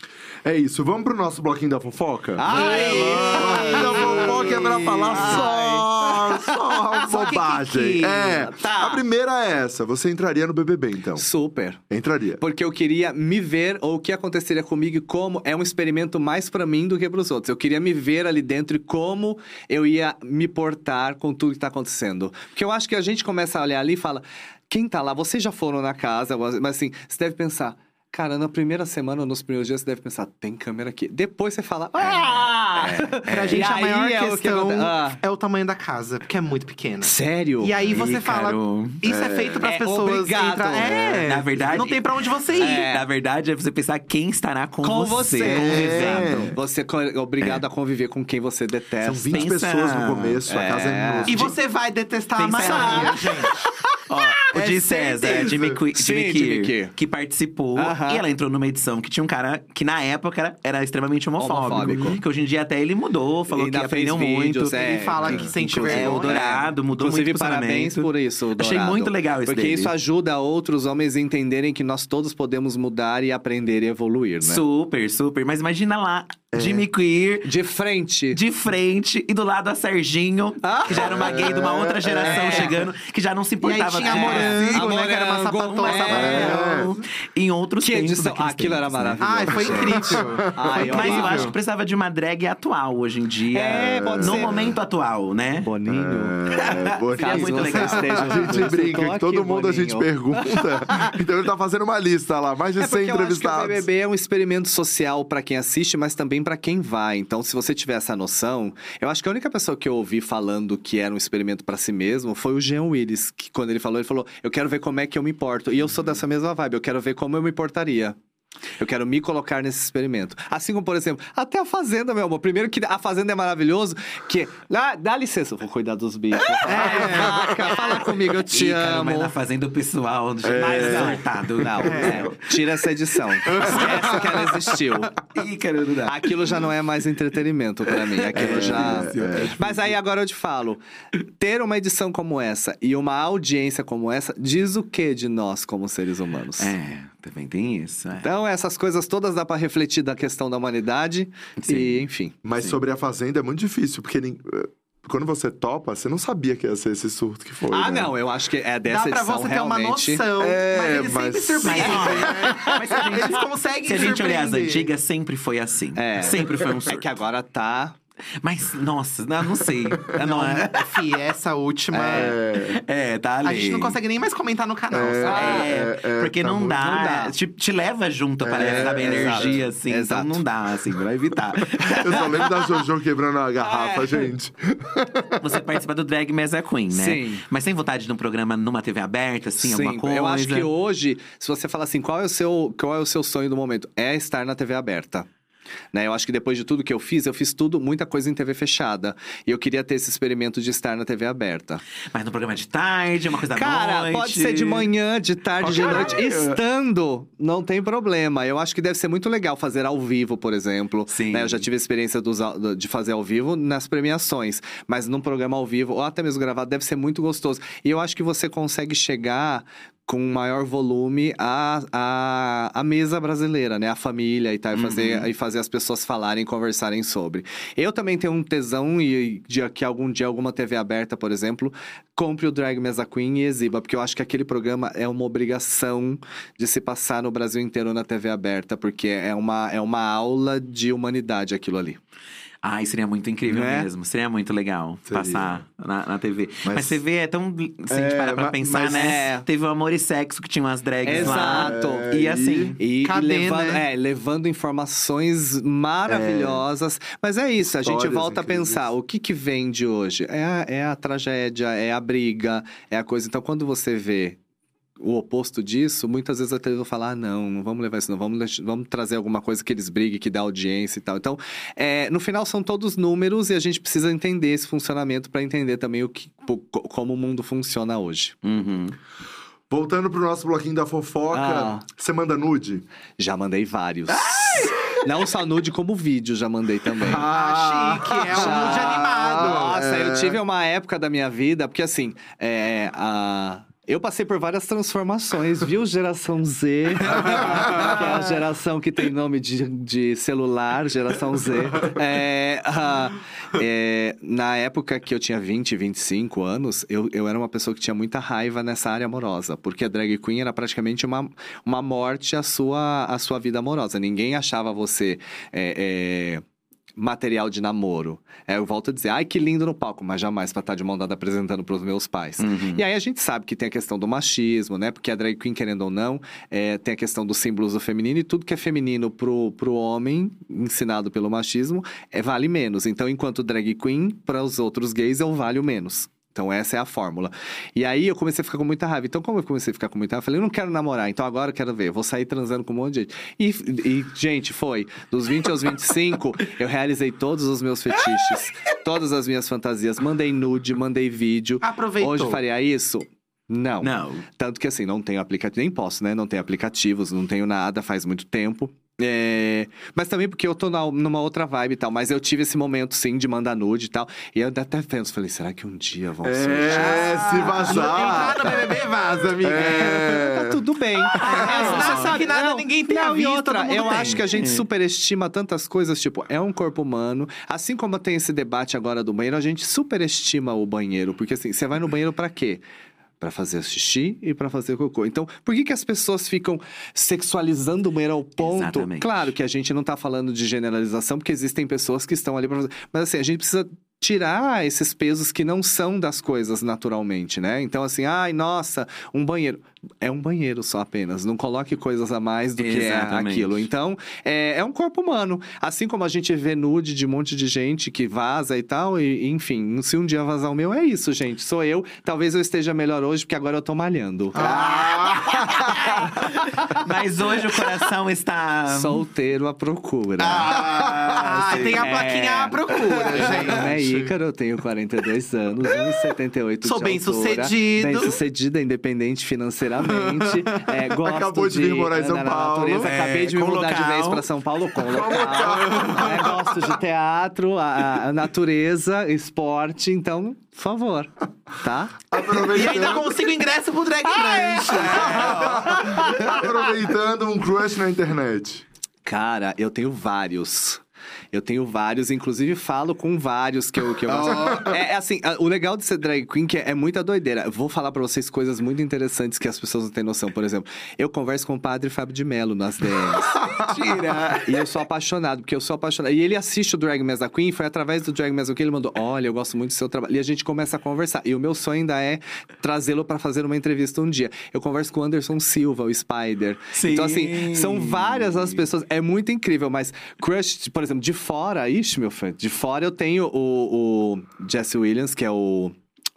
É isso, vamos pro nosso bloquinho da fofoca? Ai! Bloquinho da fofoca é pra falar só, só Só bobagem. que- É, Tá. a primeira é essa, você entraria no BBB então? Super. Entraria. Porque eu queria me ver, ou o que aconteceria comigo, e como é um experimento mais pra mim do que pros outros. Eu queria me ver ali dentro e como eu ia me portar com tudo que tá acontecendo. Porque eu acho que a gente começa a olhar ali e fala: quem tá lá? Vocês já foram na casa, mas assim, você deve pensar. Cara, na primeira semana, nos primeiros dias, você deve pensar, tem câmera aqui. Depois você fala, ah! Pra E gente, a maior é o questão. Ah. é o tamanho da casa, porque é muito pequena. Sério? E aí você fala, Ícaro. isso é, feito para as É pessoas obrigado. entrar- É, Na verdade- não tem pra onde você ir. É. Na verdade, é você pensar quem estará com, Com você. É. Exato. Você é obrigado a conviver com quem você detesta. São 20 pensa- pessoas no começo, a casa é É. minúscula. E você vai detestar a Pensa- maioria, gente. Ó, o É de César, certeza. Jimmy, Que- Sim, Jimmy Jimmy Kier, Kier. que participou. Aham. E ela entrou numa edição que tinha um cara que na época era, era extremamente homofóbico, Homofóbico. Que hoje em dia até ele mudou, falou que fez aprendeu muito. vídeos, é. Ele fala que sente Inclusive, É, o. Dourado mudou Inclusive, muito o parabéns posicionamento. por isso, Dourado. Achei muito legal isso Porque dele. isso ajuda outros homens a entenderem que nós todos podemos mudar e aprender e evoluir, né? Super, super. Mas imagina lá, Jimmy Queer De frente. de frente e do lado a Serginho, Ah. que já era uma gay de uma outra geração É. chegando, que já não se E importava tinha com- morango, né? Que era uma sapatona. é. Em outros Que tempos. edição- aquilo era tempos, né? maravilhoso. Ai, foi incrível. Ai, Mas eu acho que precisava de uma drag atual hoje em dia. É, pode no ser. momento atual, né? Boninho. É, Boninho. Seria muito legal. esteja A gente brinca que todo aqui, mundo a gente Boninho. pergunta. Então ele tá fazendo uma lista lá, mais de É 100 porque eu acho que o entrevistados. BBB é um experimento social pra quem assiste, mas também pra quem vai. Então, se você tiver essa noção, eu acho que a única pessoa que eu ouvi falando que era um experimento pra si mesmo foi o Jean Willis, que quando ele falou, ele falou: "Eu quero ver como é que eu me importo". E eu sou dessa mesma vibe, eu quero ver como eu me portaria. Eu quero me colocar nesse experimento. Assim como, por exemplo, até a Fazenda, meu amor. Primeiro que a Fazenda é maravilhoso, que... Ah, dá licença, eu vou cuidar dos bichos. É, vaca, fala comigo, eu te Ih, cara, amo. mas na fazenda o pessoal mais surtado. Não, é, tira essa edição. Esquece que ela existiu. Ícaro, não dá. Aquilo já não é mais entretenimento pra mim. Aquilo já. Mas aí agora eu te falo: ter uma edição como essa e uma audiência como essa diz o que de nós como seres humanos? É, também tem isso. é. Então, essas coisas todas dá pra refletir da questão da humanidade. Sim. E, enfim. Mas sobre a Fazenda é muito difícil, porque eh, quando você topa, você não sabia que ia ser esse surto que foi. Ah, né? não, eu acho que é dessa Dá pra edição você ter uma realmente. noção. É, mas eles mas- sempre surpreendem. né? Mas a gente, Eles conseguem se a gente olhar as antigas, sempre foi assim. É. Sempre foi um É surto. que agora tá. Mas, nossa, não, não sei. não, é, Fih, essa última. É. é, tá ali. A gente não consegue nem mais comentar no canal, É. sabe? É, É, é, porque tá não, dá, não dá. Te, te leva junto, parece, sabe? Energia, exato, assim. exato. Então não dá, assim, vai evitar. Eu só lembro da Jojo quebrando a garrafa, gente. Você participa do Drag Mesa Queen, né? Sim. Mas tem vontade de um programa numa TV aberta, assim, alguma coisa? eu acho que hoje, se você falar assim, qual é o seu, qual é o seu sonho do momento? É estar na TV aberta. Né, eu acho que depois de tudo que eu fiz, eu fiz tudo, muita coisa em TV fechada. E eu queria ter esse experimento de estar na TV aberta. Mas no programa de tarde, uma coisa da Cara, noite. pode ser de manhã, de tarde, de noite. horário. Estando, não tem problema. Eu acho que deve ser muito legal fazer ao vivo, por exemplo. Sim. Né, Eu já tive a experiência dos de fazer ao vivo nas premiações. Mas num programa ao vivo, ou até mesmo gravado, deve ser muito gostoso. E eu acho que você consegue chegar com maior volume à, à, à mesa brasileira, né? A família e tal, e fazer, e fazer as pessoas falarem, conversarem sobre. Eu também tenho um tesão e de que algum dia alguma TV aberta, por exemplo, compre o Drag Mesa Queen e exiba, porque eu acho que aquele programa é uma obrigação de se passar no Brasil inteiro na TV aberta, porque é uma, é uma aula de humanidade aquilo ali. Ai, seria muito incrível Né? mesmo. Seria muito legal Seria. passar na, na TV. Mas, Mas- TV é tão. Se a gente É, parar pra pensar, mas- né? É. Teve o Amor e Sexo, que tinha umas drags lá. Exato. É, E assim. E, e Cadê, levando, né? é, levando informações maravilhosas. Mas é isso, a gente Histórias volta incríveis. a pensar: o que que vende hoje? É a, é a tragédia, é a briga, é a coisa. Então, quando você vê o oposto disso, muitas vezes a televisão fala: ah, não, não vamos levar isso, não, vamos, vamos trazer alguma coisa que eles briguem, que dá audiência e tal. Então, é, no final, são todos números e a gente precisa entender esse funcionamento para entender também o que, como o mundo funciona hoje. Uhum. Voltando pro nosso bloquinho da fofoca, Ah. você manda nude? Já mandei vários. Não só nude, como vídeo já mandei também. Ah, chique, é um nude animado. Nossa, É. eu tive uma época da minha vida, porque assim, é, a... eu passei por várias transformações, viu? Geração Z, que é a geração que tem nome de, de celular, geração Z. É, a- é, na época que eu tinha 20, 25 anos, eu, eu era uma pessoa que tinha muita raiva nessa área amorosa, porque a drag queen era praticamente uma, uma morte à sua, à sua vida amorosa. Ninguém achava você. é, é, material de namoro. É, eu volto a dizer, ai que lindo no palco, mas jamais pra estar de mão dada apresentando pros meus pais. Uhum. E aí a gente sabe que tem a questão do machismo, né? Porque a drag queen, querendo ou não, é, tem a questão dos símbolos do feminino e tudo que é feminino pro, pro homem, ensinado pelo machismo, é, vale menos. Então, enquanto drag queen, para os outros gays, eu valho menos. Então, essa é a fórmula. E aí, eu comecei a ficar com muita raiva. Então, como eu comecei a ficar com muita raiva, eu falei, eu não quero namorar. Então, agora eu quero ver. Eu vou sair transando com um monte de gente. E, e, gente, foi. Dos 20 aos 25, eu realizei todos os meus fetiches. todas as minhas fantasias. Mandei nude, mandei vídeo. Aproveitou. Hoje faria isso? Não. Não. Tanto que assim, não tenho aplicativo, nem posso, né? Não tenho aplicativos, não tenho nada, faz muito tempo. É, Mas também porque eu tô na- numa outra vibe e tal. Mas eu tive esse momento, sim, de mandar nude e tal. E eu até penso, falei, será que um dia vão surgir? É, se vazar. Entrar no BBB, vaza, amiga. É. Tá tudo bem. você sabe que nada ninguém tem a não, e vista, outra, eu tem. acho que a gente É. superestima tantas coisas, tipo, é um corpo humano. Assim como tem esse debate agora do banheiro, a gente superestima o banheiro. Porque assim, você vai no banheiro pra quê? Pra fazer xixi e pra fazer cocô. Então, por que, que as pessoas ficam sexualizando o banheiro ao ponto? Exatamente. Claro que a gente não tá falando de generalização, porque existem pessoas que estão ali pra fazer. Mas assim, a gente precisa tirar esses pesos que não são das coisas naturalmente, né? Então, assim, ai, nossa, um banheiro. É um banheiro só apenas. Não coloque coisas a mais do que é aquilo. Então, é, é um corpo humano. Assim como a gente vê nude de um monte de gente que vaza e tal, e enfim, se um dia vazar o meu, é isso, gente. Sou eu. Talvez eu esteja melhor hoje, porque agora eu tô malhando. Mas hoje o coração está. Solteiro à procura. Ah, tem a plaquinha É. à procura, Meu é gente. Ícaro, eu tenho 42 anos, 1,78 Sou de bem altura. sucedido. Bem sucedida, independente financeiramente. É, gosto Acabou de vir morar em São andar na Paulo. natureza. É, Acabei de me mudar de local. vez pra São Paulo com local. É, gosto de teatro, a, a natureza, esporte. Então, por favor, tá? E ainda consigo ingresso pro Drag é? Brunch. aproveitando um crush na internet. Cara, eu tenho vários. Eu tenho vários, inclusive falo com vários que eu, que eu. É, é assim, o legal de ser drag queen que é, é muita doideira. Vou falar pra vocês coisas muito interessantes que as pessoas não têm noção. Por exemplo, eu converso com o padre Fábio de Mello nas DMs. Tira! E eu sou apaixonado, porque eu sou apaixonado. E ele assiste o Drag Mess da Queen, foi através do Drag Mess da Queen, ele mandou: Olha, eu gosto muito do seu trabalho. E a gente começa a conversar. E o meu sonho ainda é trazê-lo pra fazer uma entrevista um dia. Eu converso com o Anderson Silva, o Spider. Sim. Então, assim, são várias as pessoas. É muito incrível, mas Crush, por exemplo, de fora, ixi, meu fã, de fora eu tenho o, o Jesse Williams, que é o.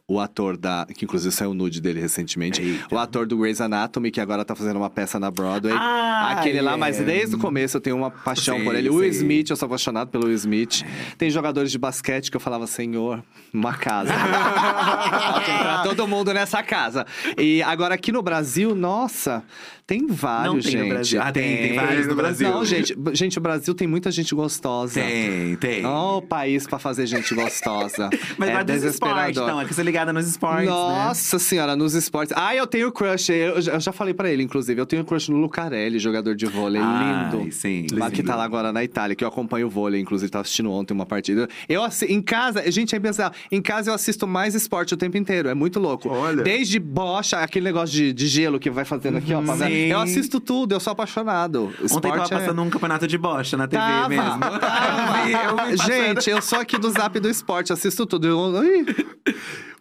O ator da. Que inclusive saiu o nude dele recentemente. Eita. O ator do Grey's Anatomy, que agora tá fazendo uma peça na Broadway. Ah, Aquele lá, é. mas desde o começo eu tenho uma paixão Sei, por ele. O Will. Smith, eu sou apaixonado pelo Will Smith. Tem jogadores de basquete que eu falava, senhor, uma casa. Entrar todo mundo nessa casa. E agora aqui no Brasil, nossa, tem vários, Não tem no gente. Brasil. Ah, tem, tem vários no Brasil. Não, gente, gente, o Brasil tem muita gente gostosa. Tem, tem. Ó, o país pra fazer gente gostosa. Mas é vai dos esportes, então. É que você é ligada nos esportes, né? Nossa senhora, nos esportes. Ah, eu tenho crush. Eu, eu já falei pra ele, inclusive. Eu tenho crush no Lucarelli, jogador de vôlei. Ai, lindo. sim, Lá que lindo. tá lá agora na Itália, que eu acompanho o vôlei, inclusive, tava assistindo ontem uma partida. Eu em casa, gente, é bizarro. Em casa eu assisto mais esporte o tempo inteiro. É muito louco. Olha. Desde bocha, aquele negócio de, de gelo que vai fazendo aqui, ó. pra ver. Sim. Eu assisto tudo, eu sou apaixonado. Ontem Esporte tava é- passando um campeonato de bocha na TV Tava, mesmo. tava. Eu. Gente, eu sou aqui do Zap do Esporte, assisto tudo.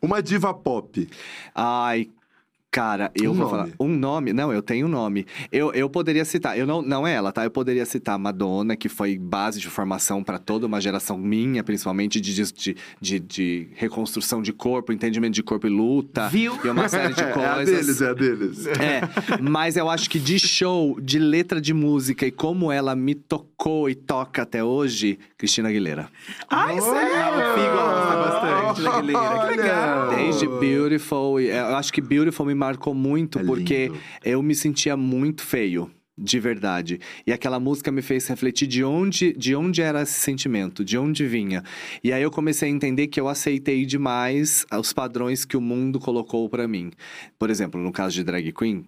Uma diva pop. Ai, cara, eu Um vou nome. falar. Um nome? Não, eu tenho um nome. Eu, eu poderia citar, eu não, não é ela, tá? Eu poderia citar Madonna, que foi base de formação para toda uma geração minha, principalmente de, de, de, de reconstrução de corpo, entendimento de corpo e luta. Viu? E uma série de É a coisas. deles, é a deles. É, mas eu acho que de show, de letra de música e como ela me tocou e toca até hoje, Cristina Aguilera. Ai, sério? O Fih gosta bastante da Aguilera. Que legal. Desde Beautiful, é, eu acho que Beautiful me marcou muito É porque lindo. eu me sentia muito feio. De verdade. E aquela música me fez refletir de onde, de onde era esse sentimento, de onde vinha. E aí eu comecei a entender que eu aceitei demais os padrões que o mundo colocou pra mim. Por exemplo, no caso de drag queen,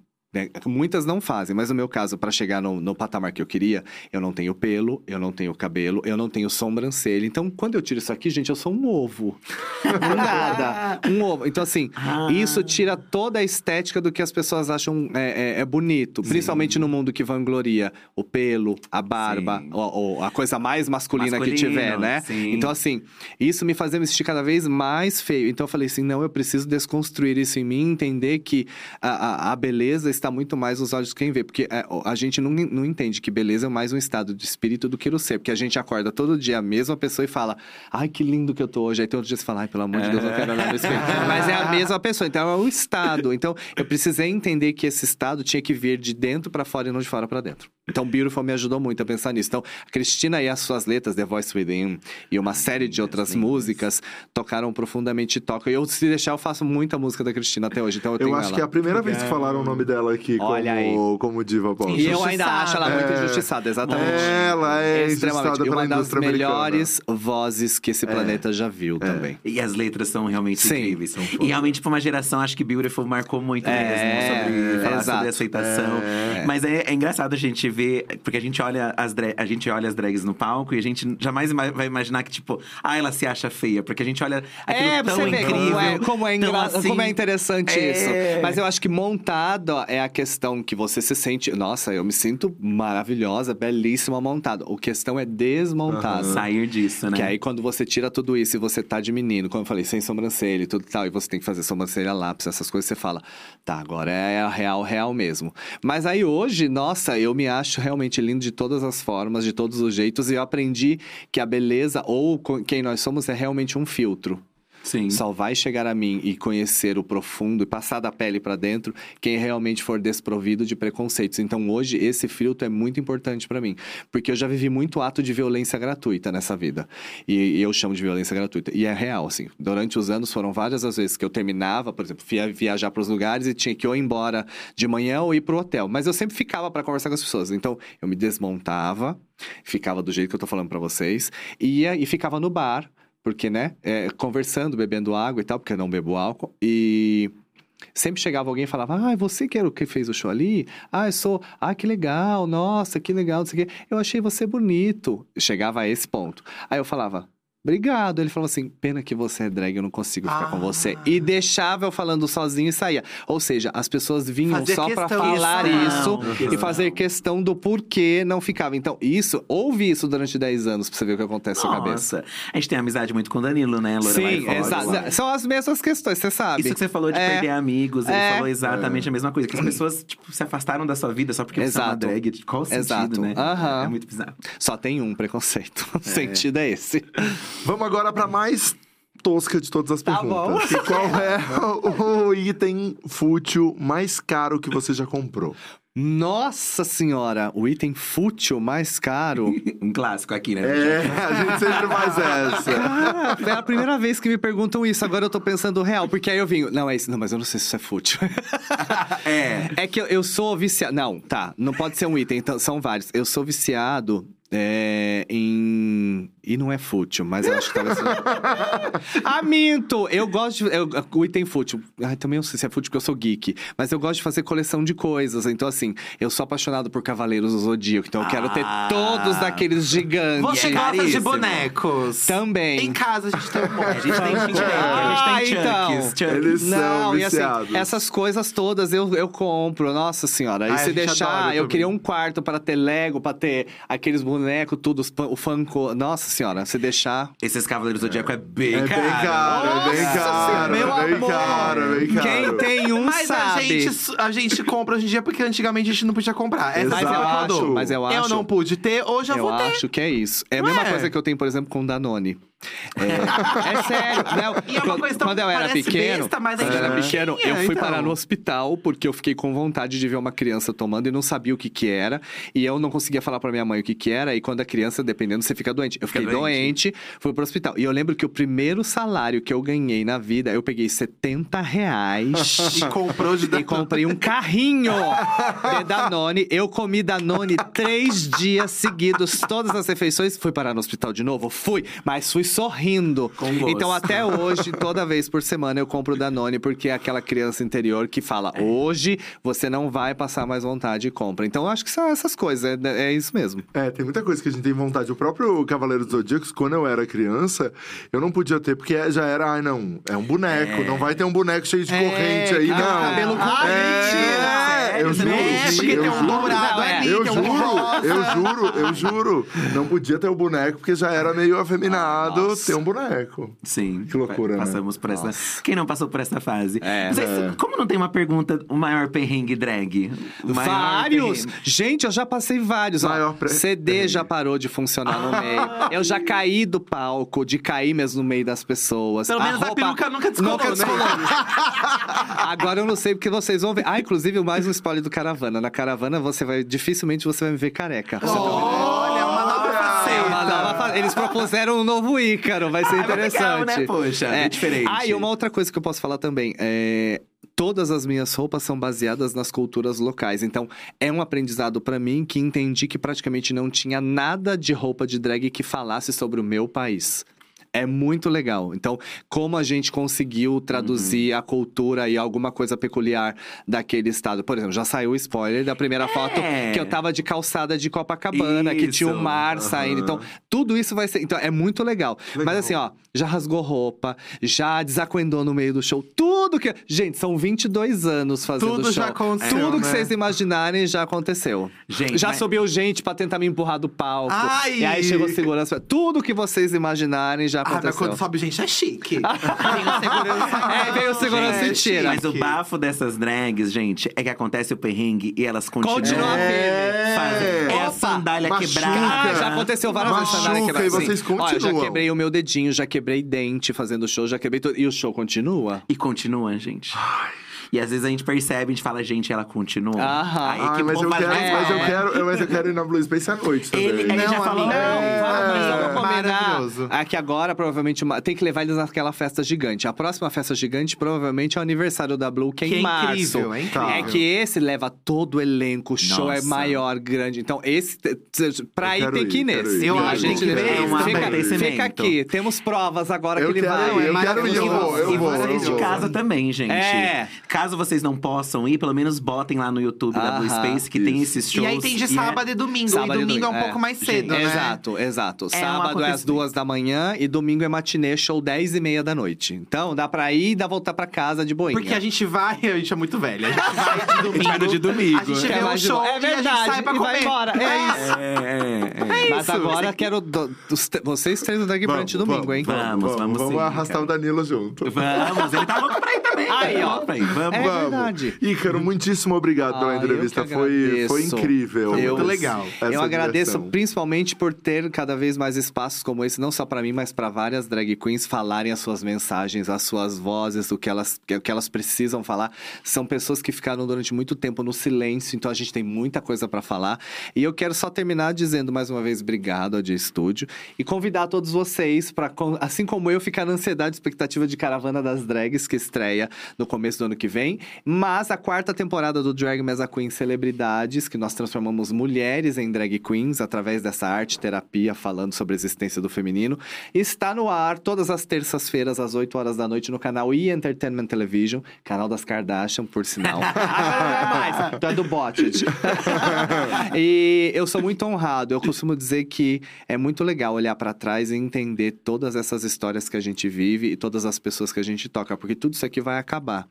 muitas não fazem, mas no meu caso, pra chegar no, no patamar que eu queria, eu não tenho pelo, eu não tenho cabelo, eu não tenho sobrancelha. Então, quando eu tiro isso aqui, gente, eu sou um ovo. Nada. Um ovo. Então, assim, Ah. isso tira toda a estética do que as pessoas acham é, é- é bonito. Principalmente no mundo que vangloria o pelo, a barba, Sim. ou, ou a coisa mais masculina que Masculino, tiver, né? sim. Então, assim, isso me fazia me sentir cada vez mais feio. Então, eu falei assim: não, eu preciso desconstruir isso em mim, entender que a, a, a beleza está muito mais nos olhos de quem vê. Porque é, a gente não, não entende que beleza é mais um estado de espírito do que o ser. Porque a gente acorda todo dia a mesma pessoa e fala: ai, que lindo que eu tô hoje. Aí tem outro dia você fala: ai, pelo amor de Deus, eu quero olhar no espelho. Mas é a mesma pessoa. Então, é o estado. Então, eu precisei entender que esse estado tinha que vir de dentro pra fora e não de fora pra dentro. Então, Beautiful me ajudou muito a pensar nisso. Então, a Cristina e as suas letras, The Voice Within e uma série de outras músicas, tocaram profundamente e tocam. E eu, se deixar, eu faço muita música da Cristina até hoje. Então, eu, Eu acho ela. que é a primeira vez que falaram o nome dela aqui Olha aí. como, como diva pop. E eu ainda acho ela muito É. injustiçada, exatamente. Ela é Extremamente. E pela uma das americana. melhores vozes que esse planeta já viu também. E as letras são realmente Sim. incríveis. São e realmente, pra uma geração, acho que Beautiful marcou muito É, mesmo sobre falar sobre aceitação. É. Mas é, é engraçado a gente ver, porque a gente olha as dra- a gente olha as drags no palco e a gente jamais vai imaginar que, tipo, ah, ela se acha feia, porque a gente olha aquilo É, tão você vê incrível. como é, como é, engra- assim, como é interessante é. isso. Mas eu acho que montado é a questão que você se sente. Nossa, eu me sinto maravilhosa, belíssima montada. O questão é desmontada. sair disso, né? Que aí, quando você tira tudo isso e você tá de menino, como eu falei, sem sobrancelha e tudo tal, e você tem que fazer sobrancelha lápis, essas coisas, você fala, tá, agora é a real, real mesmo. Mas aí hoje, nossa, eu me acho realmente lindo de todas as formas, de todos os jeitos, e eu aprendi que a beleza, ou quem nós somos, é realmente um filtro. Sim. Só vai chegar a mim e conhecer o profundo e passar da pele pra dentro quem realmente for desprovido de preconceitos. Então hoje esse filtro é muito importante pra mim, porque eu já vivi muito ato de violência gratuita nessa vida. E, e eu chamo de violência gratuita. E é real, assim. Durante os anos foram várias as vezes que eu terminava, por exemplo, via viajar para os lugares e tinha que ou ir embora de manhã ou ir pro hotel. Mas eu sempre ficava pra conversar com as pessoas. Então eu me desmontava, ficava do jeito que eu tô falando pra vocês, ia e ficava no bar porque, né, é, conversando, bebendo água e tal, porque eu não bebo álcool, e Sempre chegava alguém e falava: Ah, você que era o que fez o show ali? Ah, eu sou. Ah, que legal, nossa, que legal, não sei o quê. Eu achei você bonito. Chegava a esse ponto. Aí eu falava. Obrigado. Ele falou assim: pena que você é drag, eu não consigo ficar com você. Ah. E deixava eu falando sozinho e saía. Ou seja, as pessoas vinham Fazia só pra questão. falar Isso, isso e fazer questão do porquê não ficava. Então, isso, ouve isso durante 10 anos pra você ver o que acontece na sua cabeça. Nossa, a gente tem amizade muito com o Danilo, né, Lorelai Sim, exato. São as mesmas questões, você sabe. Isso que você falou de É. perder amigos, ele É. falou exatamente a mesma coisa. Que as pessoas, tipo, se afastaram da sua vida só porque você é uma Exato. drag. Qual o sentido, Exato. né? É muito bizarro. Só tem um preconceito. O sentido é esse. Vamos agora pra mais tosca de todas as Tá perguntas. Qual é o, o item fútil mais caro que você já comprou? Nossa senhora, o item fútil mais caro. Um clássico aqui, né? É, a gente sempre faz essa. Cara, é a primeira vez que me perguntam isso. Agora eu tô pensando real, porque aí eu vim. Não, é isso. Não, mas eu não sei se isso é fútil. É. É que eu, eu sou viciado. Não, tá. Não pode ser um item, então, são vários. Eu sou viciado é, em. E não é fútil, mas eu acho que talvez. seja- ah, minto! Eu gosto de. Eu, o item fútil. Ai, também não sei se é fútil porque eu sou geek. Mas eu gosto de fazer coleção de coisas. Então, assim, eu sou apaixonado por Cavaleiros do Zodíaco. Então, eu quero ter Ah. todos daqueles gigantes. Você gosta de bonecos? Também. Em casa a gente tem um monte. A gente tem Ah, a gente tem então. Eles são Não, e assim, essas coisas todas eu, eu compro, nossa senhora. E Ai, se deixar, eu também. queria um quarto para ter Lego, para ter aqueles bonecos, tudo, os pan- o Funko. Nossa senhora, se deixar. Esses Cavaleiros do Zodíaco é bem É bem caro. caro, é bem Nossa caro, Senhora, é bem meu caro, é bem caro. Quem tem um Mas a sabe. gente, a gente compra hoje em dia porque anticamente a gente não podia comprar. Essa Mas eu acho, mas eu acho. Eu não pude ter, hoje eu, Eu vou ter. acho que é isso. É a mesma é? coisa que eu tenho, por exemplo, com o Danone. É, é sério. Não, E é uma quando- coisa tão- quando eu era pequeno, besta, mas a quando eu era pequeno, tinha, eu fui então. parar no hospital porque eu fiquei com vontade de ver uma criança tomando e não sabia o que que era. E eu não conseguia falar pra minha mãe o que que era. E quando a criança, dependendo, você fica doente. Eu Fica fiquei doente. doente. fui pro hospital. E eu lembro que o primeiro salário que eu ganhei na vida, eu peguei 70 reais. E comprou de E comprei um carrinho de Danone. Eu comi Danone três dias seguidos, todas as refeições. Fui parar no hospital de novo? Fui, mas fui sorrindo. Com gosto. Então, até hoje, toda vez por semana, eu compro Danone, porque é aquela criança interior que fala: hoje você não vai passar mais vontade e compra. Então, eu acho que são essas coisas, é, é isso mesmo. É, tem muita coisa que a gente tem vontade. O próprio Cavaleiro dos Zodíacos, quando eu era criança, eu não podia ter, porque já era, ai não, é um boneco, não vai ter um boneco cheio de É, corrente aí, ah, não. cabelo Ah, comprido. é, eu juro, É, porque eu tem um juro. dourado é. ali, Eu um juro, eu juro, eu juro. Não podia ter o boneco, porque já era meio afeminado Nossa. ter um boneco. Sim. Que loucura, né? Passamos por essa. Quem não passou por essa fase? É. Se- É. Como não tem uma pergunta, o maior perrengue drag? Maior Vários! perrengue. Gente, eu já passei vários. Maior pre- CD já parou de funcionar no meio. Eu já caí do palco, de cair mesmo no meio das pessoas. Pelo menos a peruca nunca descolou, né? Agora eu não sei porque vocês vão ver. Ah, inclusive, mais um spoiler do Caravana. Na Caravana, você vai. Dificilmente você vai me ver careca. Você ideia. Olha, uma nova É faceta. fa- Eles propuseram um novo Ícaro, vai ser Ah, mas legal, interessante. né? Poxa, é diferente. Ah, e uma outra coisa que eu posso falar também é. Todas as minhas roupas são baseadas nas culturas locais. Então, é um aprendizado pra mim que entendi que praticamente não tinha nada de roupa de drag que falasse sobre o meu país. É muito legal. Então, como a gente conseguiu traduzir a cultura e alguma coisa peculiar daquele estado. Por exemplo, já saiu o spoiler da primeira foto que eu tava de calçada de Copacabana, que tinha o Isso. mar Aham. saindo. Então, tudo isso vai ser. Então, é muito legal. Legal. Mas assim, ó, já rasgou roupa, já desacuendou no meio do show. Tudo que. Gente, são 22 anos fazendo Tudo show. já aconteceu, Tudo que né? vocês imaginarem já aconteceu. Gente, já mas- subiu gente pra tentar me empurrar do palco. Ai! E aí chegou segurança. Tudo que vocês imaginarem já Ah, mas aconteceu. quando sobe gente é chique. Tem o segurança. É, veio o segurança Gente, e tira. Mas o bafo dessas drags, gente, é que acontece o perrengue e elas continuam. Continua É. Fazem. É a sandália machuca. quebrada. Ah, já aconteceu várias vezes sandália quebrada. e vocês Sim. Ó, eu já continuam. quebrei o meu dedinho, já quebrei dente fazendo show, já quebrei tudo. E o show continua? E continua, gente. E às vezes a gente percebe, a gente fala, gente, ela continua. Aham. Aí Ai, que mas bom eu, quero, mais mas, eu quero, mas eu quero ir na Blue Space à noite também. Ele, ele já Não, falou. amiga, não, não, Vamos, É. vamos combinar. Maravilhoso. Aqui agora, provavelmente, uma- tem que levar eles naquela festa gigante. A próxima festa gigante, provavelmente, é o aniversário da Blue, que é Que em é março. incrível, é incrível. É que esse leva todo o elenco, o show é Nossa. maior, grande. Então, esse. Pra ir, tem que ir nesse. Eu A acho gente que fica, é um acontecimento. fica aqui. Temos provas agora Eu que ele quero vai. ir, eu quero ir, eu vou, eu e vou, vocês eu de vou. casa também, gente. É. Caso vocês não possam ir, pelo menos botem lá no YouTube da Blue Aham, Space, que tem isso. esses shows. E aí tem de é- sábado e domingo. Sábado e domingo é um domingo, pouco mais cedo, né? Exato, exato. É um Sábado é às acontecimento. duas da manhã e domingo é matinê, show 10 e meia da noite. Então dá pra ir e dá voltar pra casa de boinha. Porque a gente vai, a gente é muito velha. A gente vai de domingo. vai no de domingo. A gente Quer vê mais de show boa. É e a gente verdade, sai pra e vai comer. embora. É isso. É, é, é. Mas isso, agora você- quero do- te- vocês três no Drag Brunch domingo, hein? Vamos, vamos Vamos sim, arrastar cara. o Danilo junto. Vamos, ele tá louco pra ir também. Aí, tá ó. louco pra ir. Vamos. É Vamos. verdade. Ícaro, muitíssimo obrigado pela Ah, eu entrevista. Foi, foi incrível. Foi muito legal. essa eu agradeço diversão. principalmente por ter cada vez mais espaços como esse, não só pra mim, mas pra várias drag queens falarem as suas mensagens, as suas vozes, o que elas, o que elas precisam falar. São pessoas que ficaram durante muito tempo no silêncio, então a gente tem muita coisa pra falar. E eu quero só terminar dizendo mais uma vez obrigado ao Dia Estúdio e convidar todos vocês para assim como eu ficar na ansiedade e expectativa de Caravana das Drags que estreia no começo do ano que vem, mas a quarta temporada do Drag Mesa Queen Celebridades, que nós transformamos mulheres em drag queens através dessa arte terapia falando sobre a existência do feminino, está no ar todas as terças-feiras às 8 horas da noite no canal E Entertainment Television, canal das Kardashian, por sinal. Agora não é mais, tu é do Botched. e eu sou muito honrado. Eu costumo dizer que é muito legal olhar pra trás e entender todas essas histórias que a gente vive e todas as pessoas que a gente toca, porque tudo isso aqui vai acabar.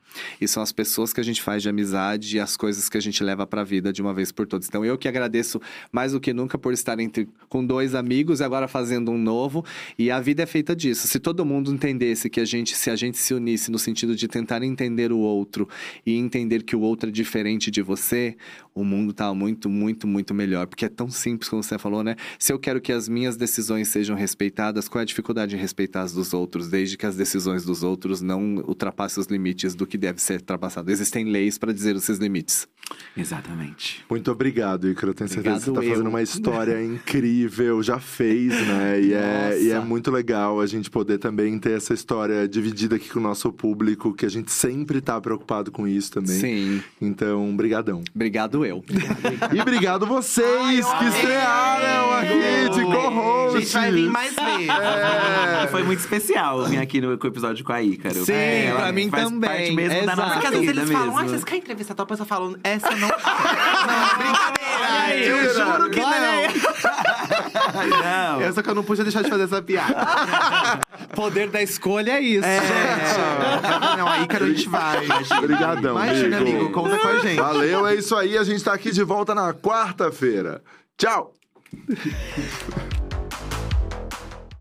São as pessoas que a gente faz de amizade e as coisas que a gente leva pra vida de uma vez por todas. Então eu que agradeço mais do que nunca por estar entre, com dois amigos e agora fazendo um novo. E a vida é feita disso. Se todo mundo entendesse que a gente, se a gente se unisse no sentido de tentar entender o outro e entender que o outro é diferente de você, o mundo tá muito, muito, muito melhor. Porque é tão simples como você falou, né? Se eu quero que as minhas decisões sejam respeitadas, qual é a dificuldade em respeitar as dos outros, desde que as decisões dos outros não ultrapassem os limites do que deve ser ultrapassado? Existem leis para dizer esses limites. Exatamente. Muito obrigado, Ícaro. Eu tenho certeza que você tá Obrigado fazendo uma história incrível. Já fez, né? E é, e é muito legal a gente poder também ter essa história dividida aqui com o nosso público, que a gente sempre tá preocupado com isso também. Sim. Então, brigadão. Obrigado eu. E obrigado vocês Ai, que estrearam aqui de A co-hosts. gente vai vir mais vezes. É. Foi muito especial vir aqui no com o episódio com a Ícaro. Sim, ela pra mim faz também. Parte mesmo da Exato. Nossa Porque às vezes eles falam, ah, vocês querem entrevistar tal pessoa? Falam, essa eu não. Não, brincadeira. Eu juro que não. Não. Eu só que eu não pude deixar de fazer essa piada. Poder da escolha é isso, É, gente. Não, aí, cara, a gente vai. Obrigadão, Imagina, amigo. amigo, conta com a gente. Valeu, é isso aí. A gente tá aqui de volta na quarta-feira. Tchau!